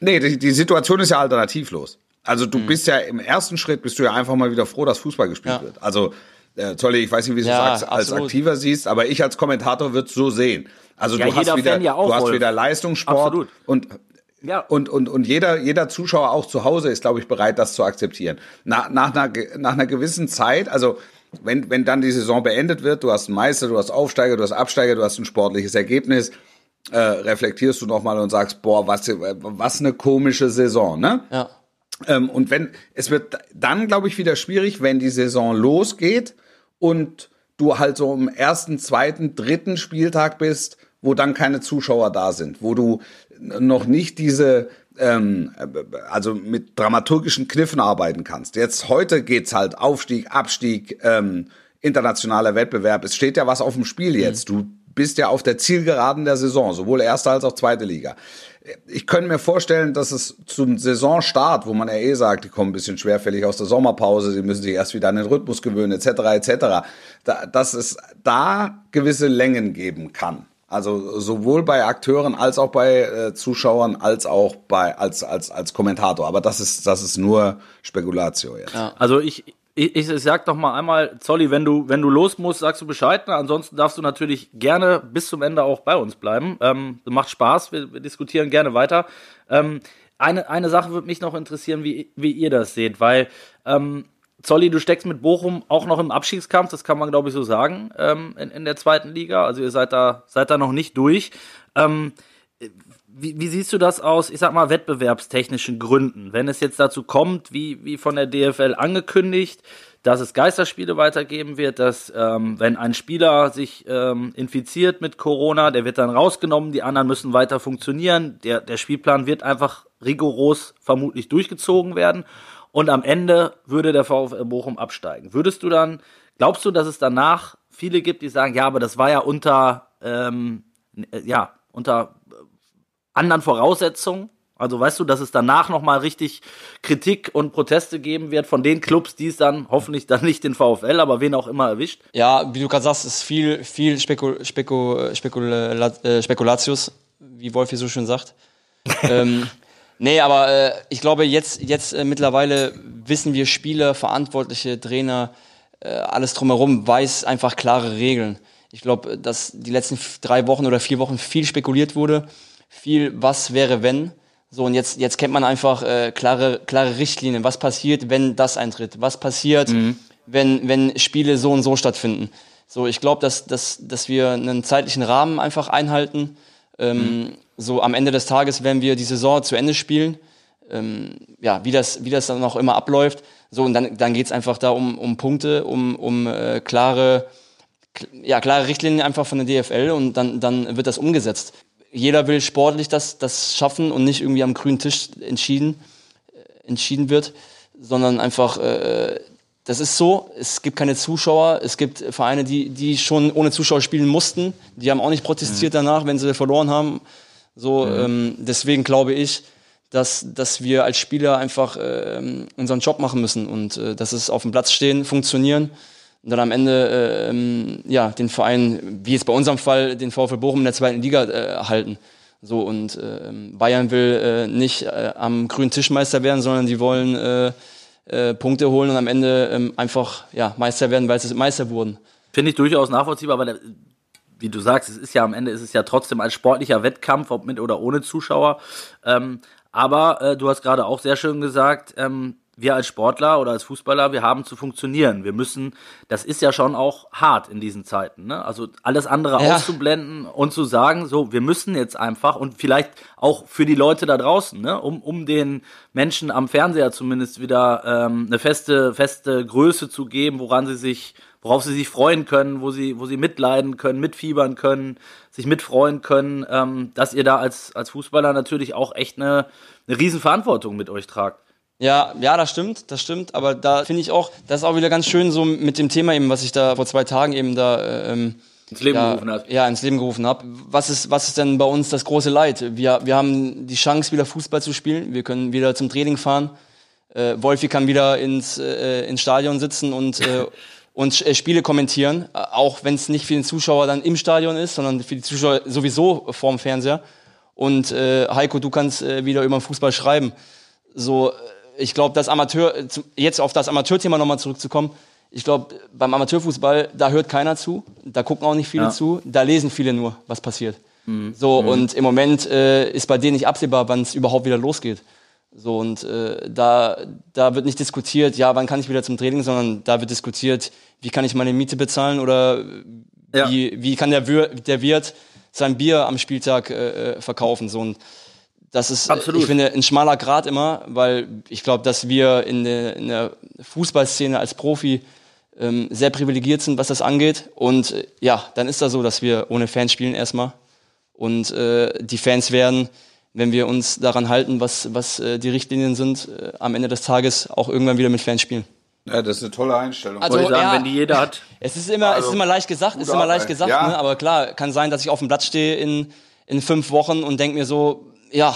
S1: Nee, die, die Situation ist ja alternativlos. Also du bist ja im ersten Schritt bist du ja einfach mal wieder froh, dass Fußball gespielt
S4: Ja.
S1: wird. Also äh, Zolli, ich weiß nicht, wie du
S4: Ja,
S1: es als, als
S4: absolut.
S1: Aktiver siehst, aber ich als Kommentator würde es so sehen. Also
S2: Ja,
S1: du hast wieder,
S2: Fan ja auch,
S1: du hast wieder Leistungssport
S2: Absolut.
S1: und
S2: Ja.
S1: und, und, und jeder, jeder Zuschauer auch zu Hause ist, glaube ich, bereit, das zu akzeptieren. Nach, nach, einer, nach einer gewissen Zeit, also wenn, wenn dann die Saison beendet wird, du hast einen Meister, du hast Aufsteiger, du hast Absteiger, du hast ein sportliches Ergebnis, äh, reflektierst du nochmal und sagst, boah, was, was eine komische Saison, ne?
S4: ja.
S1: Ähm, und wenn, es wird dann, glaube ich, wieder schwierig, wenn die Saison losgeht und du halt so im ersten, zweiten, dritten Spieltag bist, wo dann keine Zuschauer da sind, wo du noch nicht diese, ähm, also mit dramaturgischen Kniffen arbeiten kannst. Jetzt heute geht's halt Aufstieg, Abstieg, ähm, internationaler Wettbewerb. Es steht ja was auf dem Spiel jetzt. Du bist ja auf der Zielgeraden der Saison, sowohl erste als auch zweite Liga. Ich könnte mir vorstellen, dass es zum Saisonstart, wo man ja eh sagt, die kommen ein bisschen schwerfällig aus der Sommerpause, sie müssen sich erst wieder an den Rhythmus gewöhnen, etc., etc., da, dass es da gewisse Längen geben kann. Also sowohl bei Akteuren als auch bei äh, Zuschauern als auch bei als als als Kommentator. Aber das ist das ist nur Spekulatio jetzt.
S2: Also ich, ich, ich sag doch mal einmal, Zolli, wenn du, wenn du los musst, sagst du Bescheid. Ansonsten darfst du natürlich gerne bis zum Ende auch bei uns bleiben. Ähm, macht Spaß, wir, wir diskutieren gerne weiter. Ähm, eine, eine Sache würde mich noch interessieren, wie, wie ihr das seht, weil ähm, Zolli, du steckst mit Bochum auch noch im Abstiegskampf, das kann man glaube ich so sagen, ähm, in, in der zweiten Liga. Also ihr seid da, seid da noch nicht durch. Ähm, wie, wie siehst du das aus, ich sag mal, wettbewerbstechnischen Gründen? Wenn es jetzt dazu kommt, wie, wie von der DFL angekündigt, dass es Geisterspiele weitergeben wird, dass ähm, wenn ein Spieler sich ähm, infiziert mit Corona, der wird dann rausgenommen, die anderen müssen weiter funktionieren, der, der Spielplan wird einfach rigoros vermutlich durchgezogen werden und am Ende würde der VfL Bochum absteigen. Würdest du dann, glaubst du, dass es danach viele gibt, die sagen, ja, aber das war ja unter, ähm, äh, ja, unter äh, anderen Voraussetzungen. Also weißt du, dass es danach nochmal richtig Kritik und Proteste geben wird von den Clubs, die es dann hoffentlich dann nicht den VfL, aber wen auch immer erwischt.
S4: Ja, wie du gerade sagst, ist viel, viel Spekul Spekul Spekul äh, Spekulatius, wie Wolf hier so schön sagt. ähm, nee, aber äh, ich glaube, jetzt, jetzt äh, mittlerweile wissen wir Spieler, Verantwortliche, Trainer, äh, alles drumherum, weiß einfach klare Regeln. Ich glaube, dass die letzten drei Wochen oder vier Wochen viel spekuliert wurde, viel was wäre wenn. So, und jetzt, jetzt kennt man einfach äh, klare, klare Richtlinien. Was passiert, wenn das eintritt? Was passiert, mhm. wenn, wenn Spiele so und so stattfinden? So, ich glaube, dass, dass, dass wir einen zeitlichen Rahmen einfach einhalten. Ähm, mhm. So am Ende des Tages, wenn wir die Saison zu Ende spielen, ähm, ja, wie das, wie das dann auch immer abläuft. So, und dann, dann geht's einfach da um, um Punkte, um, um äh, klare, ja, klare Richtlinien einfach von der DFL und dann, dann wird das umgesetzt jeder will sportlich das, das schaffen und nicht irgendwie am grünen Tisch entschieden, äh, entschieden wird, sondern einfach, äh, das ist so, es gibt keine Zuschauer, es gibt Vereine, die, die schon ohne Zuschauer spielen mussten, die haben auch nicht protestiert mhm. danach, wenn sie verloren haben. So, mhm. ähm, deswegen glaube ich, dass, dass wir als Spieler einfach äh, unseren Job machen müssen und äh, dass es auf dem Platz stehen, funktionieren und dann am Ende äh, ähm, ja, den Verein, wie jetzt bei unserem Fall, den VfL Bochum in der zweiten Liga äh, halten. So, und äh, Bayern will äh, nicht äh, am grünen Tischmeister werden, sondern die wollen äh, äh, Punkte holen und am Ende äh, einfach ja, Meister werden, weil sie Meister wurden.
S2: Finde ich durchaus nachvollziehbar, aber der, wie du sagst, es ist ja am Ende ist es ja trotzdem ein sportlicher Wettkampf, ob mit oder ohne Zuschauer. Ähm, aber äh, du hast gerade auch sehr schön gesagt, ähm, wir als Sportler oder als Fußballer, wir haben zu funktionieren. Wir müssen, das ist ja schon auch hart in diesen Zeiten, ne? Also alles andere ja. auszublenden und zu sagen, so, wir müssen jetzt einfach und vielleicht auch für die Leute da draußen, ne? Um, um den Menschen am Fernseher zumindest wieder ähm, eine feste, feste Größe zu geben, woran sie sich, worauf sie sich freuen können, wo sie, wo sie mitleiden können, mitfiebern können, sich mitfreuen können, ähm, dass ihr da als, als Fußballer natürlich auch echt eine, eine Riesenverantwortung mit euch tragt.
S4: Ja, ja, das stimmt, das stimmt. Aber da finde ich auch, das ist auch wieder ganz schön so mit dem Thema eben, was ich da vor zwei Tagen eben da äh, ähm,
S2: ins Leben
S4: ja,
S2: gerufen habe.
S4: Ja, ins Leben gerufen habe. Was ist, was ist denn bei uns das große Leid? Wir, wir haben die Chance, wieder Fußball zu spielen. Wir können wieder zum Training fahren. Äh, Wolfi kann wieder ins, äh, ins Stadion sitzen und, äh, und äh, Spiele kommentieren. Äh, auch wenn es nicht für den Zuschauer dann im Stadion ist, sondern für die Zuschauer sowieso vorm Fernseher. Und äh, Heiko, du kannst äh, wieder über den Fußball schreiben. So, äh, ich glaube, das Amateur, jetzt auf das Amateurthema nochmal zurückzukommen, ich glaube, beim Amateurfußball, da hört keiner zu, da gucken auch nicht viele ja. zu, da lesen viele nur, was passiert. Mhm. So, mhm. und im Moment äh, ist bei denen nicht absehbar, wann es überhaupt wieder losgeht. So, und äh, da, da wird nicht diskutiert, ja, wann kann ich wieder zum Training, sondern da wird diskutiert, wie kann ich meine Miete bezahlen oder ja. wie, wie kann der, Wir der Wirt sein Bier am Spieltag äh, äh verkaufen. So, und das ist, Absolut. ich finde, ein schmaler Grad immer, weil ich glaube, dass wir in der, in der Fußballszene als Profi ähm, sehr privilegiert sind, was das angeht. Und äh, ja, dann ist das so, dass wir ohne Fans spielen erstmal. Und äh, die Fans werden, wenn wir uns daran halten, was, was äh, die Richtlinien sind, äh, am Ende des Tages auch irgendwann wieder mit Fans spielen.
S1: Ja, das ist eine tolle Einstellung.
S2: Also, sagen, ja, wenn die jeder hat.
S4: Es ist immer, also, es ist immer leicht gesagt, es ist immer leicht gesagt, ja. ne? aber klar, kann sein, dass ich auf dem Platz stehe in, in fünf Wochen und denke mir so, ja,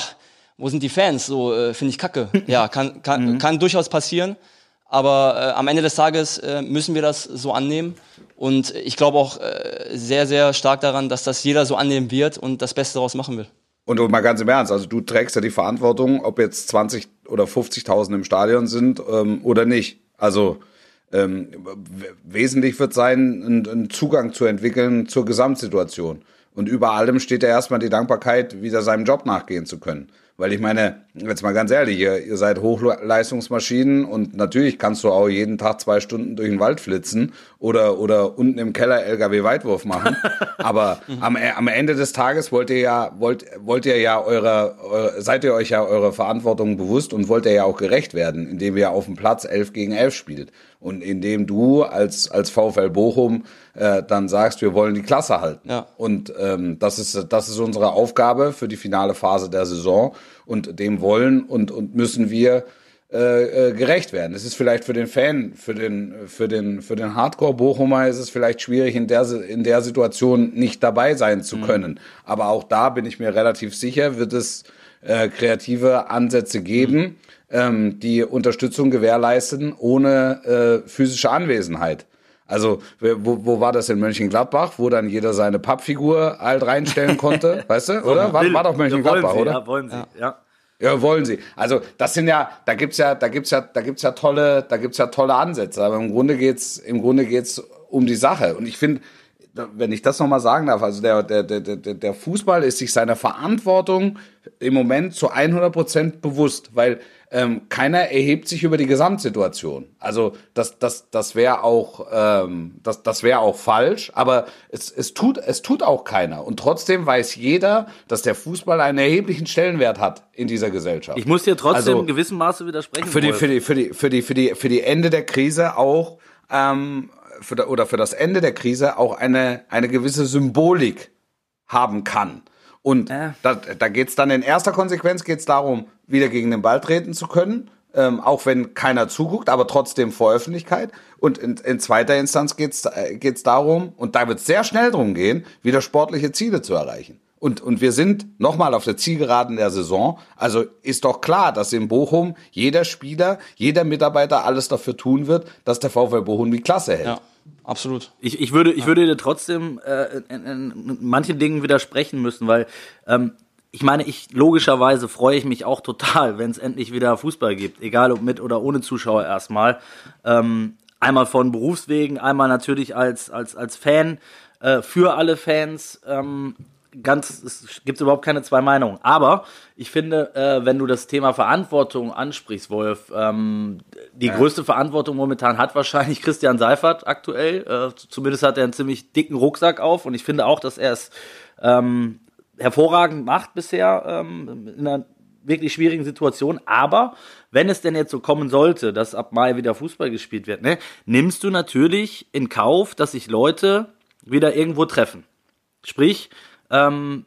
S4: wo sind die Fans? So, äh, finde ich kacke. Ja, kann, kann, mhm. kann durchaus passieren. Aber äh, am Ende des Tages äh, müssen wir das so annehmen. Und ich glaube auch äh, sehr, sehr stark daran, dass das jeder so annehmen wird und das Beste daraus machen will.
S1: Und mal ganz im Ernst, also du trägst ja die Verantwortung, ob jetzt 20 oder 50.000 im Stadion sind ähm, oder nicht. Also ähm, wesentlich wird sein, einen Zugang zu entwickeln zur Gesamtsituation. Und über allem steht ja erstmal die Dankbarkeit, wieder seinem Job nachgehen zu können. Weil ich meine, jetzt mal ganz ehrlich, ihr, ihr seid Hochleistungsmaschinen und natürlich kannst du auch jeden Tag zwei Stunden durch den Wald flitzen oder, oder unten im Keller LKW-Weitwurf machen. Aber am, am Ende des Tages wollt ihr ja, wollt, wollt ihr ja eure, eure, seid ihr euch ja eure Verantwortung bewusst und wollt ihr ja auch gerecht werden, indem ihr auf dem Platz elf gegen elf spielt. Und indem du als, als VfL Bochum äh, dann sagst, wir wollen die Klasse halten. Ja. Und ähm, das, ist, das ist unsere Aufgabe für die finale Phase der Saison. Und dem wollen und, und müssen wir äh, äh, gerecht werden. Es ist vielleicht für den Fan, für den, für den, für den Hardcore-Bochumer ist es vielleicht schwierig, in der, in der Situation nicht dabei sein zu können. Aber auch da bin ich mir relativ sicher, wird es äh, kreative Ansätze geben, ähm, die Unterstützung gewährleisten ohne äh, physische Anwesenheit. Also, wo, wo war das in Mönchengladbach, wo dann jeder seine Pappfigur halt reinstellen konnte, weißt du, oder? War, war doch Mönchengladbach,
S2: ja, wollen Sie,
S1: oder?
S2: Ja, wollen Sie, ja.
S1: Ja, wollen sie. Also das sind ja, da gibt's ja, da gibt's ja, da gibt's ja tolle, da gibt's ja tolle Ansätze. Aber im Grunde geht's, im Grunde geht's um die Sache. Und ich finde, wenn ich das nochmal sagen darf, also der, der, der, der der Fußball ist sich seiner Verantwortung im Moment zu 100 Prozent bewusst, weil ähm, keiner erhebt sich über die Gesamtsituation. Also das, das, das wäre auch, ähm, das, das wäre auch falsch, aber es, es, tut, es tut auch keiner. Und trotzdem weiß jeder, dass der Fußball einen erheblichen Stellenwert hat in dieser Gesellschaft.
S2: Ich muss dir trotzdem
S1: Also,
S2: in gewissem Maße widersprechen.
S1: für die, für die, für die, für die, für die, für die Ende der Krise auch, ähm, für, da- oder für das Ende der Krise auch eine, eine gewisse Symbolik haben kann. Und
S2: Ja.
S1: da, da geht's dann in erster Konsequenz geht's darum, wieder gegen den Ball treten zu können, ähm, auch wenn keiner zuguckt, aber trotzdem vor Öffentlichkeit. Und in, in zweiter Instanz geht's äh, geht's darum, und da wird sehr schnell drum gehen, wieder sportliche Ziele zu erreichen. Und, und wir sind nochmal auf der Zielgeraden der Saison. Also ist doch klar, dass in Bochum jeder Spieler, jeder Mitarbeiter alles dafür tun wird, dass der VfL Bochum die Klasse hält.
S4: Ja, absolut.
S2: Ich, ich, würde, ich würde dir trotzdem äh, in, in manchen Dingen widersprechen müssen, weil ähm, ich meine, ich logischerweise freue ich mich auch total, wenn es endlich wieder Fußball gibt, egal ob mit oder ohne Zuschauer erstmal. Ähm, einmal von Berufswegen, einmal natürlich als, als, als Fan, äh, für alle Fans. Ähm, ganz, es gibt überhaupt keine zwei Meinungen. Aber ich finde, äh, wenn du das Thema Verantwortung ansprichst, Wolf, ähm, die größte Verantwortung momentan hat wahrscheinlich Christian Seifert aktuell. Äh, zumindest hat er einen ziemlich dicken Rucksack auf und ich finde auch, dass er es ähm, hervorragend macht bisher ähm, in einer wirklich schwierigen Situation. Aber wenn es denn jetzt so kommen sollte, dass ab Mai wieder Fußball gespielt wird, ne, nimmst du natürlich in Kauf, dass sich Leute wieder irgendwo treffen. Sprich, ähm,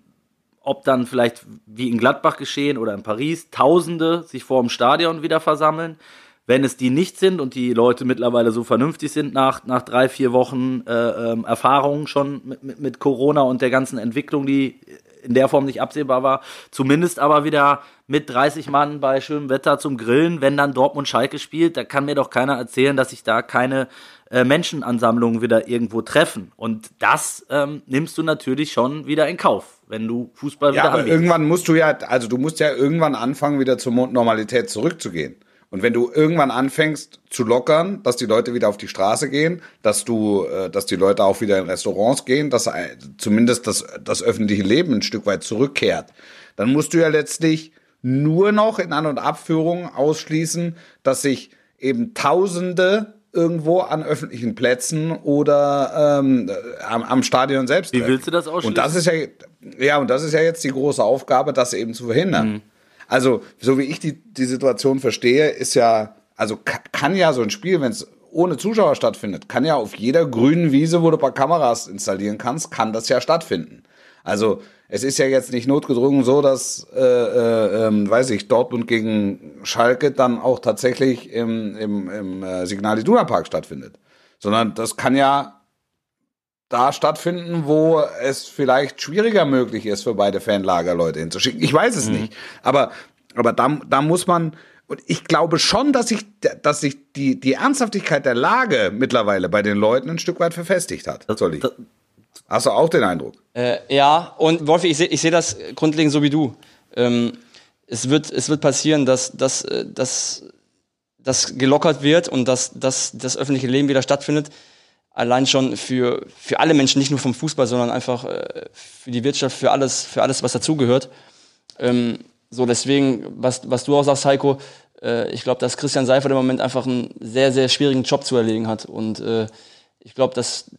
S2: ob dann vielleicht wie in Gladbach geschehen oder in Paris Tausende sich vor dem Stadion wieder versammeln. Wenn es die nicht sind und die Leute mittlerweile so vernünftig sind nach, nach drei, vier Wochen äh, ähm, Erfahrung schon mit, mit, mit Corona und der ganzen Entwicklung, die in der Form nicht absehbar war, zumindest aber wieder mit 30 Mann bei schönem Wetter zum Grillen, wenn dann Dortmund Schalke spielt, da kann mir doch keiner erzählen, dass sich da keine äh, Menschenansammlungen wieder irgendwo treffen. Und das ähm, nimmst du natürlich schon wieder in Kauf, wenn du Fußball
S1: Ja,
S2: wieder
S1: aber
S2: anbietest.
S1: irgendwann musst du ja, also du musst ja irgendwann anfangen, wieder zur Normalität zurückzugehen. Und wenn du irgendwann anfängst zu lockern, dass die Leute wieder auf die Straße gehen, dass du, äh, dass die Leute auch wieder in Restaurants gehen, dass zumindest das, das öffentliche Leben ein Stück weit zurückkehrt, dann musst du ja letztlich nur noch in An- und Abführung ausschließen, dass sich eben Tausende irgendwo an öffentlichen Plätzen oder ähm, äh, am, am Stadion selbst.
S2: Wie willst du das ausschließen?
S1: Und das ist ja, ja, und das ist ja jetzt die große Aufgabe, das eben zu verhindern. Also, so wie ich die, die Situation verstehe, ist ja, also ka- kann ja so ein Spiel, wenn es ohne Zuschauer stattfindet, kann ja auf jeder grünen Wiese, wo du ein paar Kameras installieren kannst, kann das ja stattfinden. Also es ist ja jetzt nicht notgedrungen so, dass, äh, äh, ähm, weiß ich, Dortmund gegen Schalke dann auch tatsächlich im, im, im äh, Signal Iduna Park stattfindet. Sondern das kann ja da stattfinden, wo es vielleicht schwieriger möglich ist, für beide Fanlager Leute hinzuschicken. Ich weiß es nicht. Aber, aber da, da muss man, und ich glaube schon, dass sich, dass sich die, die Ernsthaftigkeit der Lage mittlerweile bei den Leuten ein Stück weit verfestigt hat. Solli.
S2: das-
S1: Hast du auch den Eindruck?
S4: Äh, ja, und Wolfi, ich sehe ich seh das grundlegend so wie du. Ähm, es, wird, es wird passieren, dass, dass, äh, dass das gelockert wird und dass, dass das öffentliche Leben wieder stattfindet. Allein schon für, für alle Menschen, nicht nur vom Fußball, sondern einfach äh, für die Wirtschaft, für alles, für alles was dazugehört. Ähm, so, deswegen, was, was du auch sagst, Heiko, äh, ich glaube, dass Christian Seifert im Moment einfach einen sehr, sehr schwierigen Job zu erlegen hat. Und äh, ich glaube, dass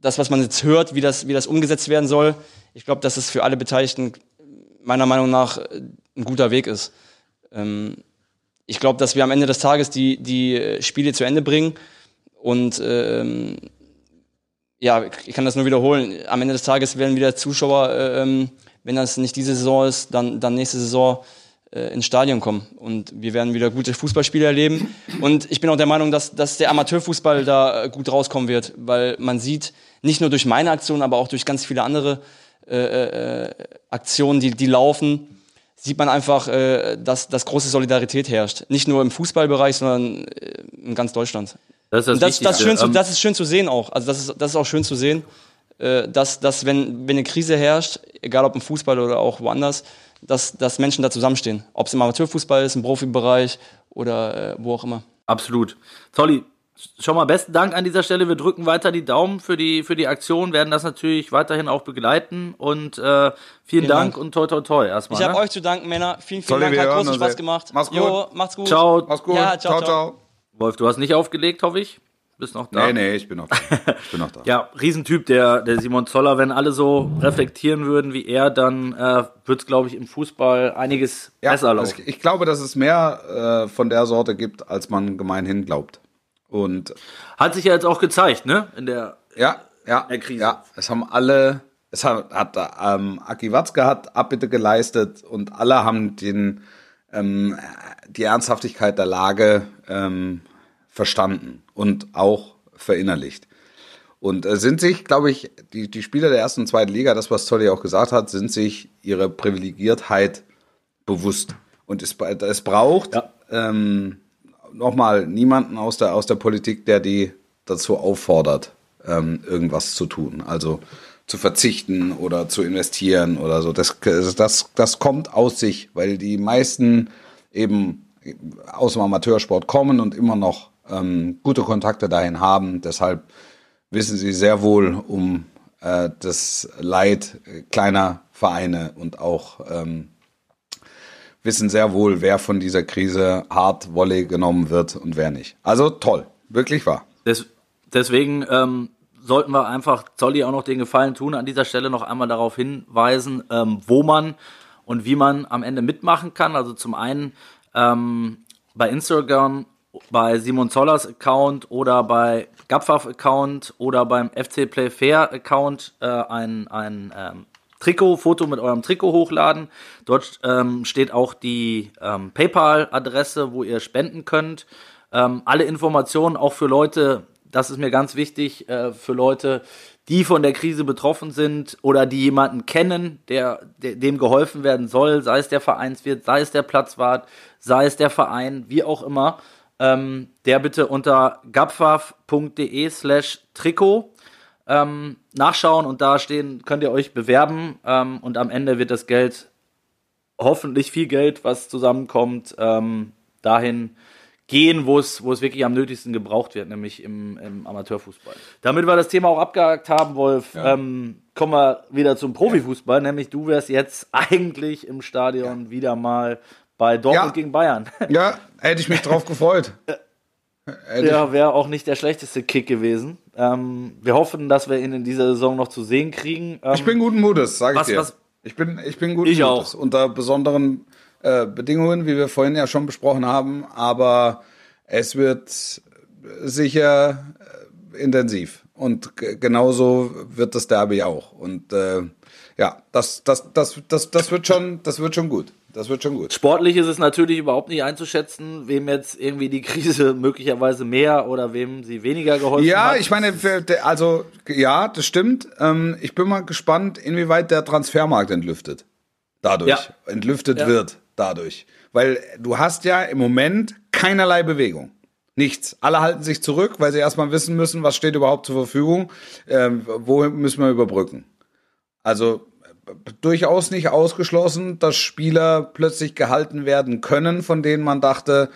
S4: das, was man jetzt hört, wie das, wie das umgesetzt werden soll, ich glaube, dass es für alle Beteiligten meiner Meinung nach äh, ein guter Weg ist. Ähm, ich glaube, dass wir am Ende des Tages die, die äh, Spiele zu Ende bringen und ähm, ja, ich kann das nur wiederholen. Am Ende des Tages werden wieder Zuschauer, äh, ähm, wenn das nicht diese Saison ist, dann, dann nächste Saison ins Stadion kommen. Und wir werden wieder gute Fußballspiele erleben. Und ich bin auch der Meinung, dass, dass der Amateurfußball da gut rauskommen wird, weil man sieht, nicht nur durch meine Aktion, aber auch durch ganz viele andere äh, äh, Aktionen, die, die laufen, sieht man einfach, äh, dass, dass große Solidarität herrscht. Nicht nur im Fußballbereich, sondern äh, in ganz Deutschland.
S2: Das ist das,
S4: das, das, schön zu,
S2: Ähm,
S4: das ist schön zu sehen auch. Also das ist, das ist auch schön zu sehen, äh, dass, dass wenn, wenn eine Krise herrscht, egal ob im Fußball oder auch woanders, dass, dass Menschen da zusammenstehen. Ob es im Amateurfußball ist, im Profibereich oder äh, wo auch immer.
S2: Absolut. Tolli, schon mal besten Dank an dieser Stelle. Wir drücken weiter die Daumen für die, für die Aktion, werden das natürlich weiterhin auch begleiten und äh, vielen, Dank,
S4: Dank.
S2: und toi toi toi erstmal.
S4: Ich habe
S2: ne?
S4: euch zu danken, Männer. Vielen, vielen
S1: Solli,
S4: Dank. Hat großen Spaß gemacht.
S1: Mach's gut.
S4: Jo, macht's gut.
S2: Ciao.
S1: Mach's gut.
S4: Ja, ciao, ciao.
S2: Wolf, du hast nicht aufgelegt, hoffe ich. Bist noch da?
S1: Nee, nee, ich bin noch da. Ich bin noch da.
S2: Ja, Riesentyp, der, der Simon Zoller. Wenn alle so reflektieren würden wie er, dann äh, wird es, glaube ich, im Fußball einiges
S1: Ja,
S2: besser laufen.
S1: es- ich glaube, dass es mehr äh, von der Sorte gibt, als man gemeinhin glaubt. Und
S2: Hat sich ja jetzt auch gezeigt, ne? In der
S1: ja, ja,
S2: Der Krise.
S1: ja, es haben alle, es hat, hat ähm, Aki Watzke hat Abbitte geleistet und alle haben den ähm, die Ernsthaftigkeit der Lage ähm, verstanden und auch verinnerlicht. Und äh, sind sich, glaube ich, die, die Spieler der ersten und zweiten Liga, das, was Zolli auch gesagt hat, sind sich ihre Privilegiertheit bewusst. Und es, es braucht
S2: Ja.
S1: ähm, nochmal niemanden aus der, aus der Politik, der die dazu auffordert, ähm, irgendwas zu tun. Also zu verzichten oder zu investieren oder so. Das, das, das kommt aus sich, weil die meisten eben aus dem Amateursport kommen und immer noch ähm, gute Kontakte dahin haben. Deshalb wissen sie sehr wohl um äh, das Leid äh, kleiner Vereine und auch ähm, wissen sehr wohl, wer von dieser Krise hart Wolle genommen wird und wer nicht. Also toll, wirklich wahr.
S2: Des, deswegen ähm, sollten wir einfach Zolli auch noch den Gefallen tun, an dieser Stelle noch einmal darauf hinweisen, ähm, wo man und wie man am Ende mitmachen kann. Also zum einen ähm, bei Instagram, bei Simon Zollers Account oder bei Gapfaf Account oder beim FC Play Fair Account äh, ein, ein ähm, Trikot, Foto mit eurem Trikot hochladen. Dort ähm, steht auch die ähm, PayPal-Adresse, wo ihr spenden könnt. Ähm, alle Informationen auch für Leute, das ist mir ganz wichtig, äh, für Leute, die von der Krise betroffen sind oder die jemanden kennen, der, der dem geholfen werden soll, sei es der Vereinswirt, sei es der Platzwart, sei es der Verein, wie auch immer, ähm, der bitte unter gapfaf.de slash Trikot ähm, nachschauen und da stehen, könnt ihr euch bewerben ähm, und am Ende wird das Geld, hoffentlich viel Geld, was zusammenkommt, ähm, dahin gehen, wo es, wo es wirklich am nötigsten gebraucht wird, nämlich im, im Amateurfußball. Damit wir das Thema auch abgehakt haben, Wolf, ähm, kommen wir wieder zum Profifußball, nämlich du wärst jetzt eigentlich im Stadion wieder mal bei Dortmund
S1: Ja.
S2: gegen Bayern.
S1: Ja, hätte ich mich drauf gefreut. Hätte
S2: Ja, wäre auch nicht der schlechteste Kick gewesen. Ähm, wir hoffen, dass wir ihn in dieser Saison noch zu sehen kriegen. Ähm,
S1: ich, bin guten Mutes, sage ich dir.
S2: was-
S1: ich bin, ich bin guten
S2: Ich
S1: Mutes.
S2: auch.
S1: Unter besonderen äh, Bedingungen, wie wir vorhin ja schon besprochen haben. Aber es wird sicher äh, intensiv. Und genauso wird das Derby auch. Und äh, ja, das, das, das, das, das, wird schon, das wird schon gut. Das wird schon gut.
S2: Sportlich ist es natürlich überhaupt nicht einzuschätzen, wem jetzt irgendwie die Krise möglicherweise mehr oder wem sie weniger geholfen
S1: Ja,
S2: hat.
S1: ich meine, also ja, das stimmt. Ähm, ich bin mal gespannt, inwieweit der Transfermarkt entlüftet. Dadurch.
S2: Ja.
S1: Entlüftet
S2: Ja.
S1: wird dadurch. Weil du hast ja im Moment keinerlei Bewegung. Nichts. Alle halten sich zurück, weil sie erstmal wissen müssen, was steht überhaupt zur Verfügung, ähm, wo müssen wir überbrücken. Also durchaus nicht ausgeschlossen, dass Spieler plötzlich gehalten werden können, von denen man dachte,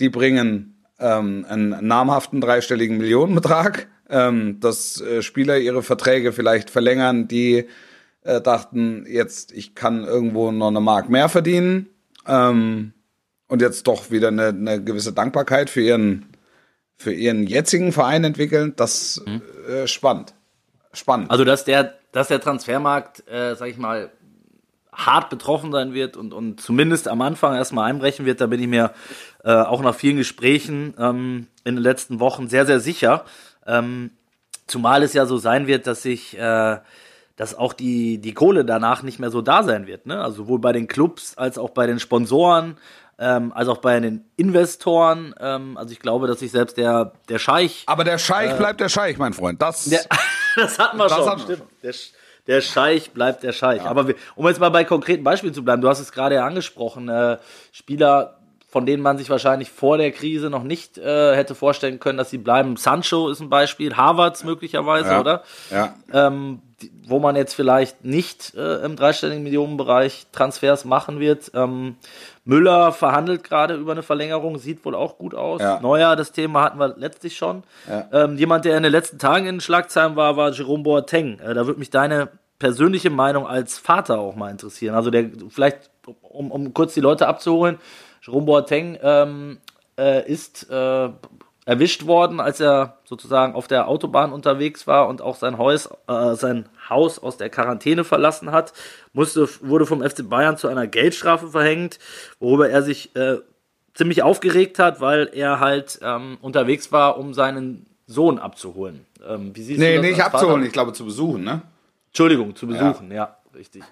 S1: die bringen ähm, einen namhaften dreistelligen Millionenbetrag, ähm, dass äh, Spieler ihre Verträge vielleicht verlängern, die äh, dachten, jetzt ich kann irgendwo noch eine Mark mehr verdienen ähm, und jetzt doch wieder eine, eine gewisse Dankbarkeit für ihren für ihren jetzigen Verein entwickeln. Das äh, spannend, spannend.
S2: Also, dass der, dass der Transfermarkt, äh, sag ich mal, hart betroffen sein wird und, und zumindest am Anfang erstmal einbrechen wird, da bin ich mir äh, auch nach vielen Gesprächen ähm, in den letzten Wochen sehr, sehr sicher. Ähm, zumal es ja so sein wird, dass sich, äh, dass auch die, die Kohle danach nicht mehr so da sein wird. Ne? Also sowohl bei den Clubs als auch bei den Sponsoren, ähm, als auch bei den Investoren. Ähm, also ich glaube, dass sich selbst der, der Scheich.
S1: Aber der Scheich bleibt der Scheich, mein Freund. Das,
S2: Der, das hatten wir
S1: Das
S2: schon.
S1: wir
S2: stimmt. Der, der Scheich bleibt der Scheich. Aber wir, um jetzt mal bei konkreten Beispielen zu bleiben, du hast es gerade ja angesprochen, äh, Spieler, von denen man sich wahrscheinlich vor der Krise noch nicht äh, hätte vorstellen können, dass sie bleiben. Sancho ist ein Beispiel, Harvards möglicherweise,
S1: Ja.
S2: oder?
S1: Ja.
S2: ähm, die, wo man jetzt vielleicht nicht äh, im dreistelligen Millionenbereich Transfers machen wird. Ähm, Müller verhandelt gerade über eine Verlängerung, sieht wohl auch gut aus.
S1: Ja.
S2: Neuer, das Thema hatten wir letztlich schon. Ähm, jemand, der in den letzten Tagen in den Schlagzeilen war, war Jerome Boateng. Äh, da würde mich deine persönliche Meinung als Vater auch mal interessieren. Also der vielleicht, um, um kurz die Leute abzuholen, Jerome Boateng ähm, äh, ist äh, erwischt worden, als er sozusagen auf der Autobahn unterwegs war und auch sein Haus, äh, sein Haus aus der Quarantäne verlassen hat, musste, wurde vom FC Bayern zu einer Geldstrafe verhängt, worüber er sich äh, ziemlich aufgeregt hat, weil er halt ähm, unterwegs war, um seinen Sohn abzuholen. Ähm, wie siehst
S1: Nee,
S2: du das
S1: nicht abzuholen,
S2: Vater?
S1: ich glaube zu besuchen, ne?
S2: Entschuldigung, zu besuchen, ja. richtig.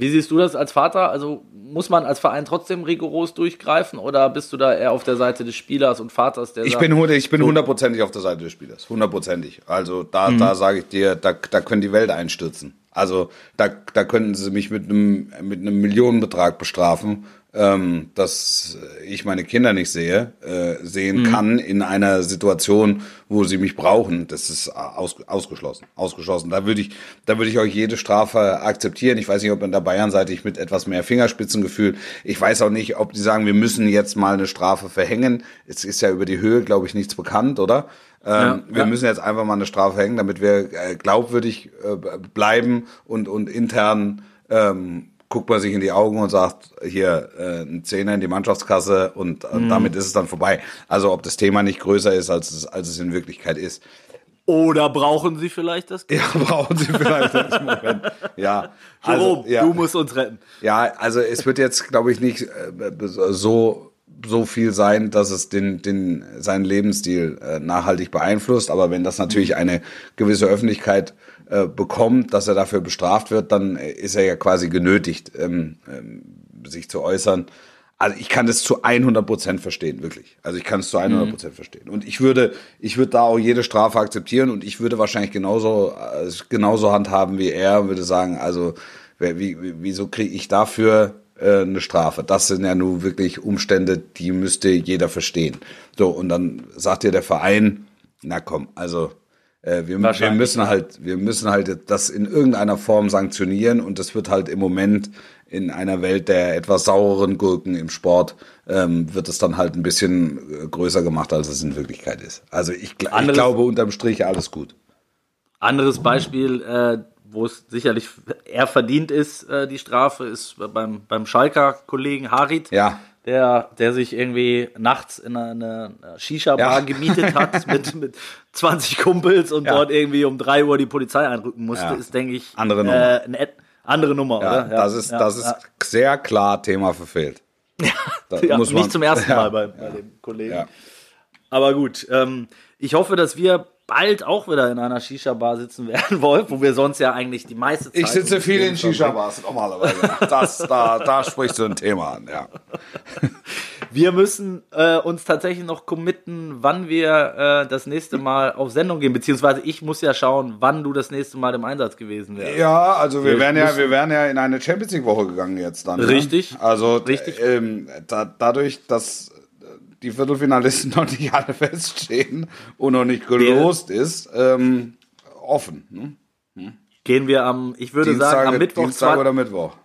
S2: Wie siehst du das als Vater? Also muss man als Verein trotzdem rigoros durchgreifen oder bist du da eher auf der Seite des Spielers und Vaters, der
S1: Ich
S2: sagt,
S1: bin, ich bin hundertprozentig auf der Seite des Spielers. Hundertprozentig. Also da, da sage ich dir, da, da können die Welt einstürzen. Also da, da könnten sie mich mit einem, mit einem Millionenbetrag bestrafen, ähm, dass ich meine Kinder nicht sehe, äh, sehen kann in einer Situation, wo sie mich brauchen. Das ist aus, ausgeschlossen. Ausgeschlossen. Da würde ich, da würde ich euch jede Strafe akzeptieren. Ich weiß nicht, ob in der Bayern-Seite ich mit etwas mehr Fingerspitzengefühl. Ich weiß auch nicht, ob die sagen, wir müssen jetzt mal eine Strafe verhängen. Es ist ja über die Höhe, glaube ich, nichts bekannt, oder? Ähm, wir
S2: ja.
S1: müssen jetzt einfach mal eine Strafe hängen, damit wir äh, glaubwürdig äh, bleiben und, und intern ähm, guckt man sich in die Augen und sagt, hier, äh, ein Zehner in die Mannschaftskasse und, und damit ist es dann vorbei. Also ob das Thema nicht größer ist, als es, als es in Wirklichkeit ist.
S2: oder brauchen sie vielleicht das Geld?
S1: Ja, brauchen Sie vielleicht im Moment. Ja,
S2: Jerome,
S1: also, ja.
S2: du musst uns retten.
S1: Ja, also es wird jetzt, glaube ich, nicht äh, so so viel sein, dass es den, den seinen Lebensstil äh, nachhaltig beeinflusst. Aber wenn das natürlich eine gewisse Öffentlichkeit äh, bekommt, dass er dafür bestraft wird, dann äh, ist er ja quasi genötigt, ähm, ähm, sich zu äußern. Also ich kann das zu 100 Prozent verstehen, wirklich. Also ich kann es zu 100 Prozent verstehen. Und ich würde, ich würde da auch jede Strafe akzeptieren und ich würde wahrscheinlich genauso, äh, genauso handhaben wie er und würde sagen, also wer- wie, wieso kriege ich dafür äh, eine Strafe? Das sind ja nun wirklich Umstände, die müsste jeder verstehen. So und dann sagt dir der Verein, na komm, also äh, wir, wir müssen halt, wir müssen halt das in irgendeiner Form sanktionieren und das wird halt im Moment in einer Welt der etwas saureren Gurken im Sport ähm, wird es dann halt ein bisschen äh, größer gemacht, als es in Wirklichkeit ist. Also ich, ich
S2: Anderes-
S1: glaube unterm Strich alles gut.
S2: Anderes Beispiel, äh, wo es sicherlich eher verdient ist, äh, die Strafe, ist beim, beim Schalker Kollegen Harit.
S1: Ja.
S2: Der, der sich irgendwie nachts in eine Shisha-Bar
S1: Ja.
S2: gemietet hat mit, mit 20 Kumpels und
S1: Ja.
S2: dort irgendwie um 3 Uhr die Polizei einrücken musste,
S1: Ja.
S2: ist, denke ich,
S1: Andere Nummer.
S2: Äh, eine et- andere Nummer, oder?
S1: das ist, das ist sehr klar Thema verfehlt.
S2: Ja,
S1: muss man-
S2: nicht zum ersten. Mal bei, bei dem Kollegen. Aber gut, ähm, ich hoffe, dass wir bald auch wieder in einer Shisha-Bar sitzen werden, Wolf, wo wir sonst ja eigentlich die meiste Zeit.
S1: Ich sitze viel in. Shisha-Bars normalerweise. Das, da, da sprichst du ein Thema an, ja.
S2: Wir müssen äh, uns tatsächlich noch committen, wann wir äh, das nächste Mal auf Sendung gehen, beziehungsweise ich muss ja schauen, wann du das nächste Mal im Einsatz gewesen wärst.
S1: Ja, also wir
S2: Wir
S1: wären ja, wir wären ja in eine Champions League Woche gegangen jetzt dann.
S2: Richtig.
S1: Ne? Also
S2: Richtig.
S1: Ähm, da, dadurch, dass die Viertelfinalisten noch nicht alle feststehen und noch nicht gelost ist, ähm, offen. Ne?
S2: Gehen wir am, ich würde sagen, am Mittwoch,
S1: Dienstag
S2: 20,
S1: oder Mittwoch.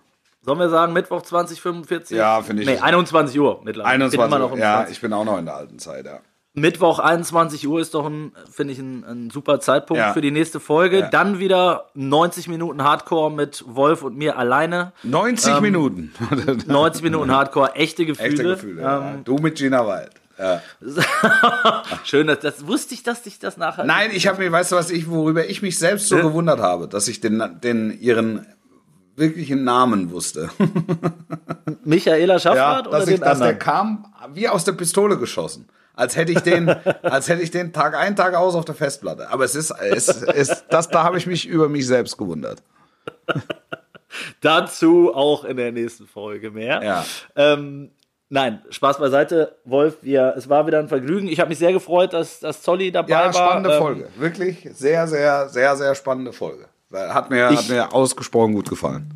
S2: sollen wir sagen Mittwoch 2045?
S1: Ja, finde ich-
S2: Nee, 21 Uhr mittlerweile. Ich bin
S1: 21
S2: immer noch um
S1: ja,
S2: 20.
S1: ich bin auch noch in der alten Zeit, ja.
S2: Mittwoch 21 Uhr ist doch ein, finde ich, ein, ein super Zeitpunkt
S1: Ja.
S2: für die nächste Folge.
S1: Ja.
S2: Dann wieder 90 Minuten Hardcore mit Wolf und mir alleine.
S1: 90 Minuten.
S2: 90 Minuten Hardcore, echte Gefühle.
S1: Echte Gefühle. ja. Du mit Gina Wild. Ja.
S2: Schön, dass, das wusste ich, dass dich das nachher.
S1: Nein, ich habe mir, weißt du was, ich, worüber ich mich selbst so gewundert habe, dass ich den, den ihren wirklichen Namen wusste.
S2: Michaela Schaffrath oder
S1: dass, ich,
S2: den
S1: dass der
S2: anderen?
S1: kam wie aus der Pistole geschossen. Als hätte ich den, als hätte ich den Tag ein, Tag aus auf der Festplatte. Aber es ist, es ist das, da habe ich mich über mich selbst gewundert.
S2: Dazu auch in der nächsten Folge mehr.
S1: Ja.
S2: Ähm, nein, Spaß beiseite, Wolf. Wir, es war wieder ein Vergnügen. Ich habe mich sehr gefreut, dass, dass Zolli dabei
S1: Ja,
S2: war.
S1: spannende
S2: Ähm,
S1: Folge. Wirklich sehr, sehr, sehr, sehr spannende Folge. Hat mir, hat
S2: Ich-
S1: mir ausgesprochen gut gefallen.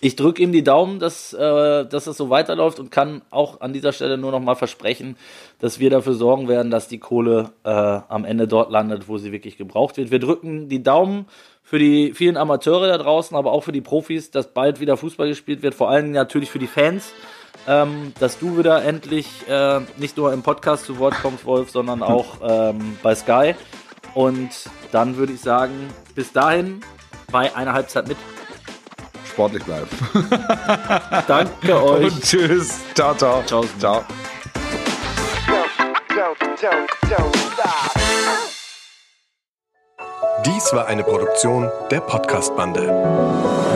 S2: Ich drücke ihm die Daumen, dass, äh, dass es so weiterläuft und kann auch an dieser Stelle nur noch mal versprechen, dass wir dafür sorgen werden, dass die Kohle äh, am Ende dort landet, wo sie wirklich gebraucht wird. Wir drücken die Daumen für die vielen Amateure da draußen, aber auch für die Profis, dass bald wieder Fußball gespielt wird. Vor allem natürlich für die Fans, ähm, dass du wieder endlich äh, nicht nur im Podcast zu Wort kommst, Wolf, sondern auch ähm, bei Sky. Und dann würde ich sagen, bis dahin bei einer Halbzeit mit.
S1: Sportlich bleiben.
S2: Danke euch.
S1: Und tschüss. Ciao, ciao.
S2: Ciao.
S1: Ciao.
S3: Dies war eine Produktion der Podcast-Bande.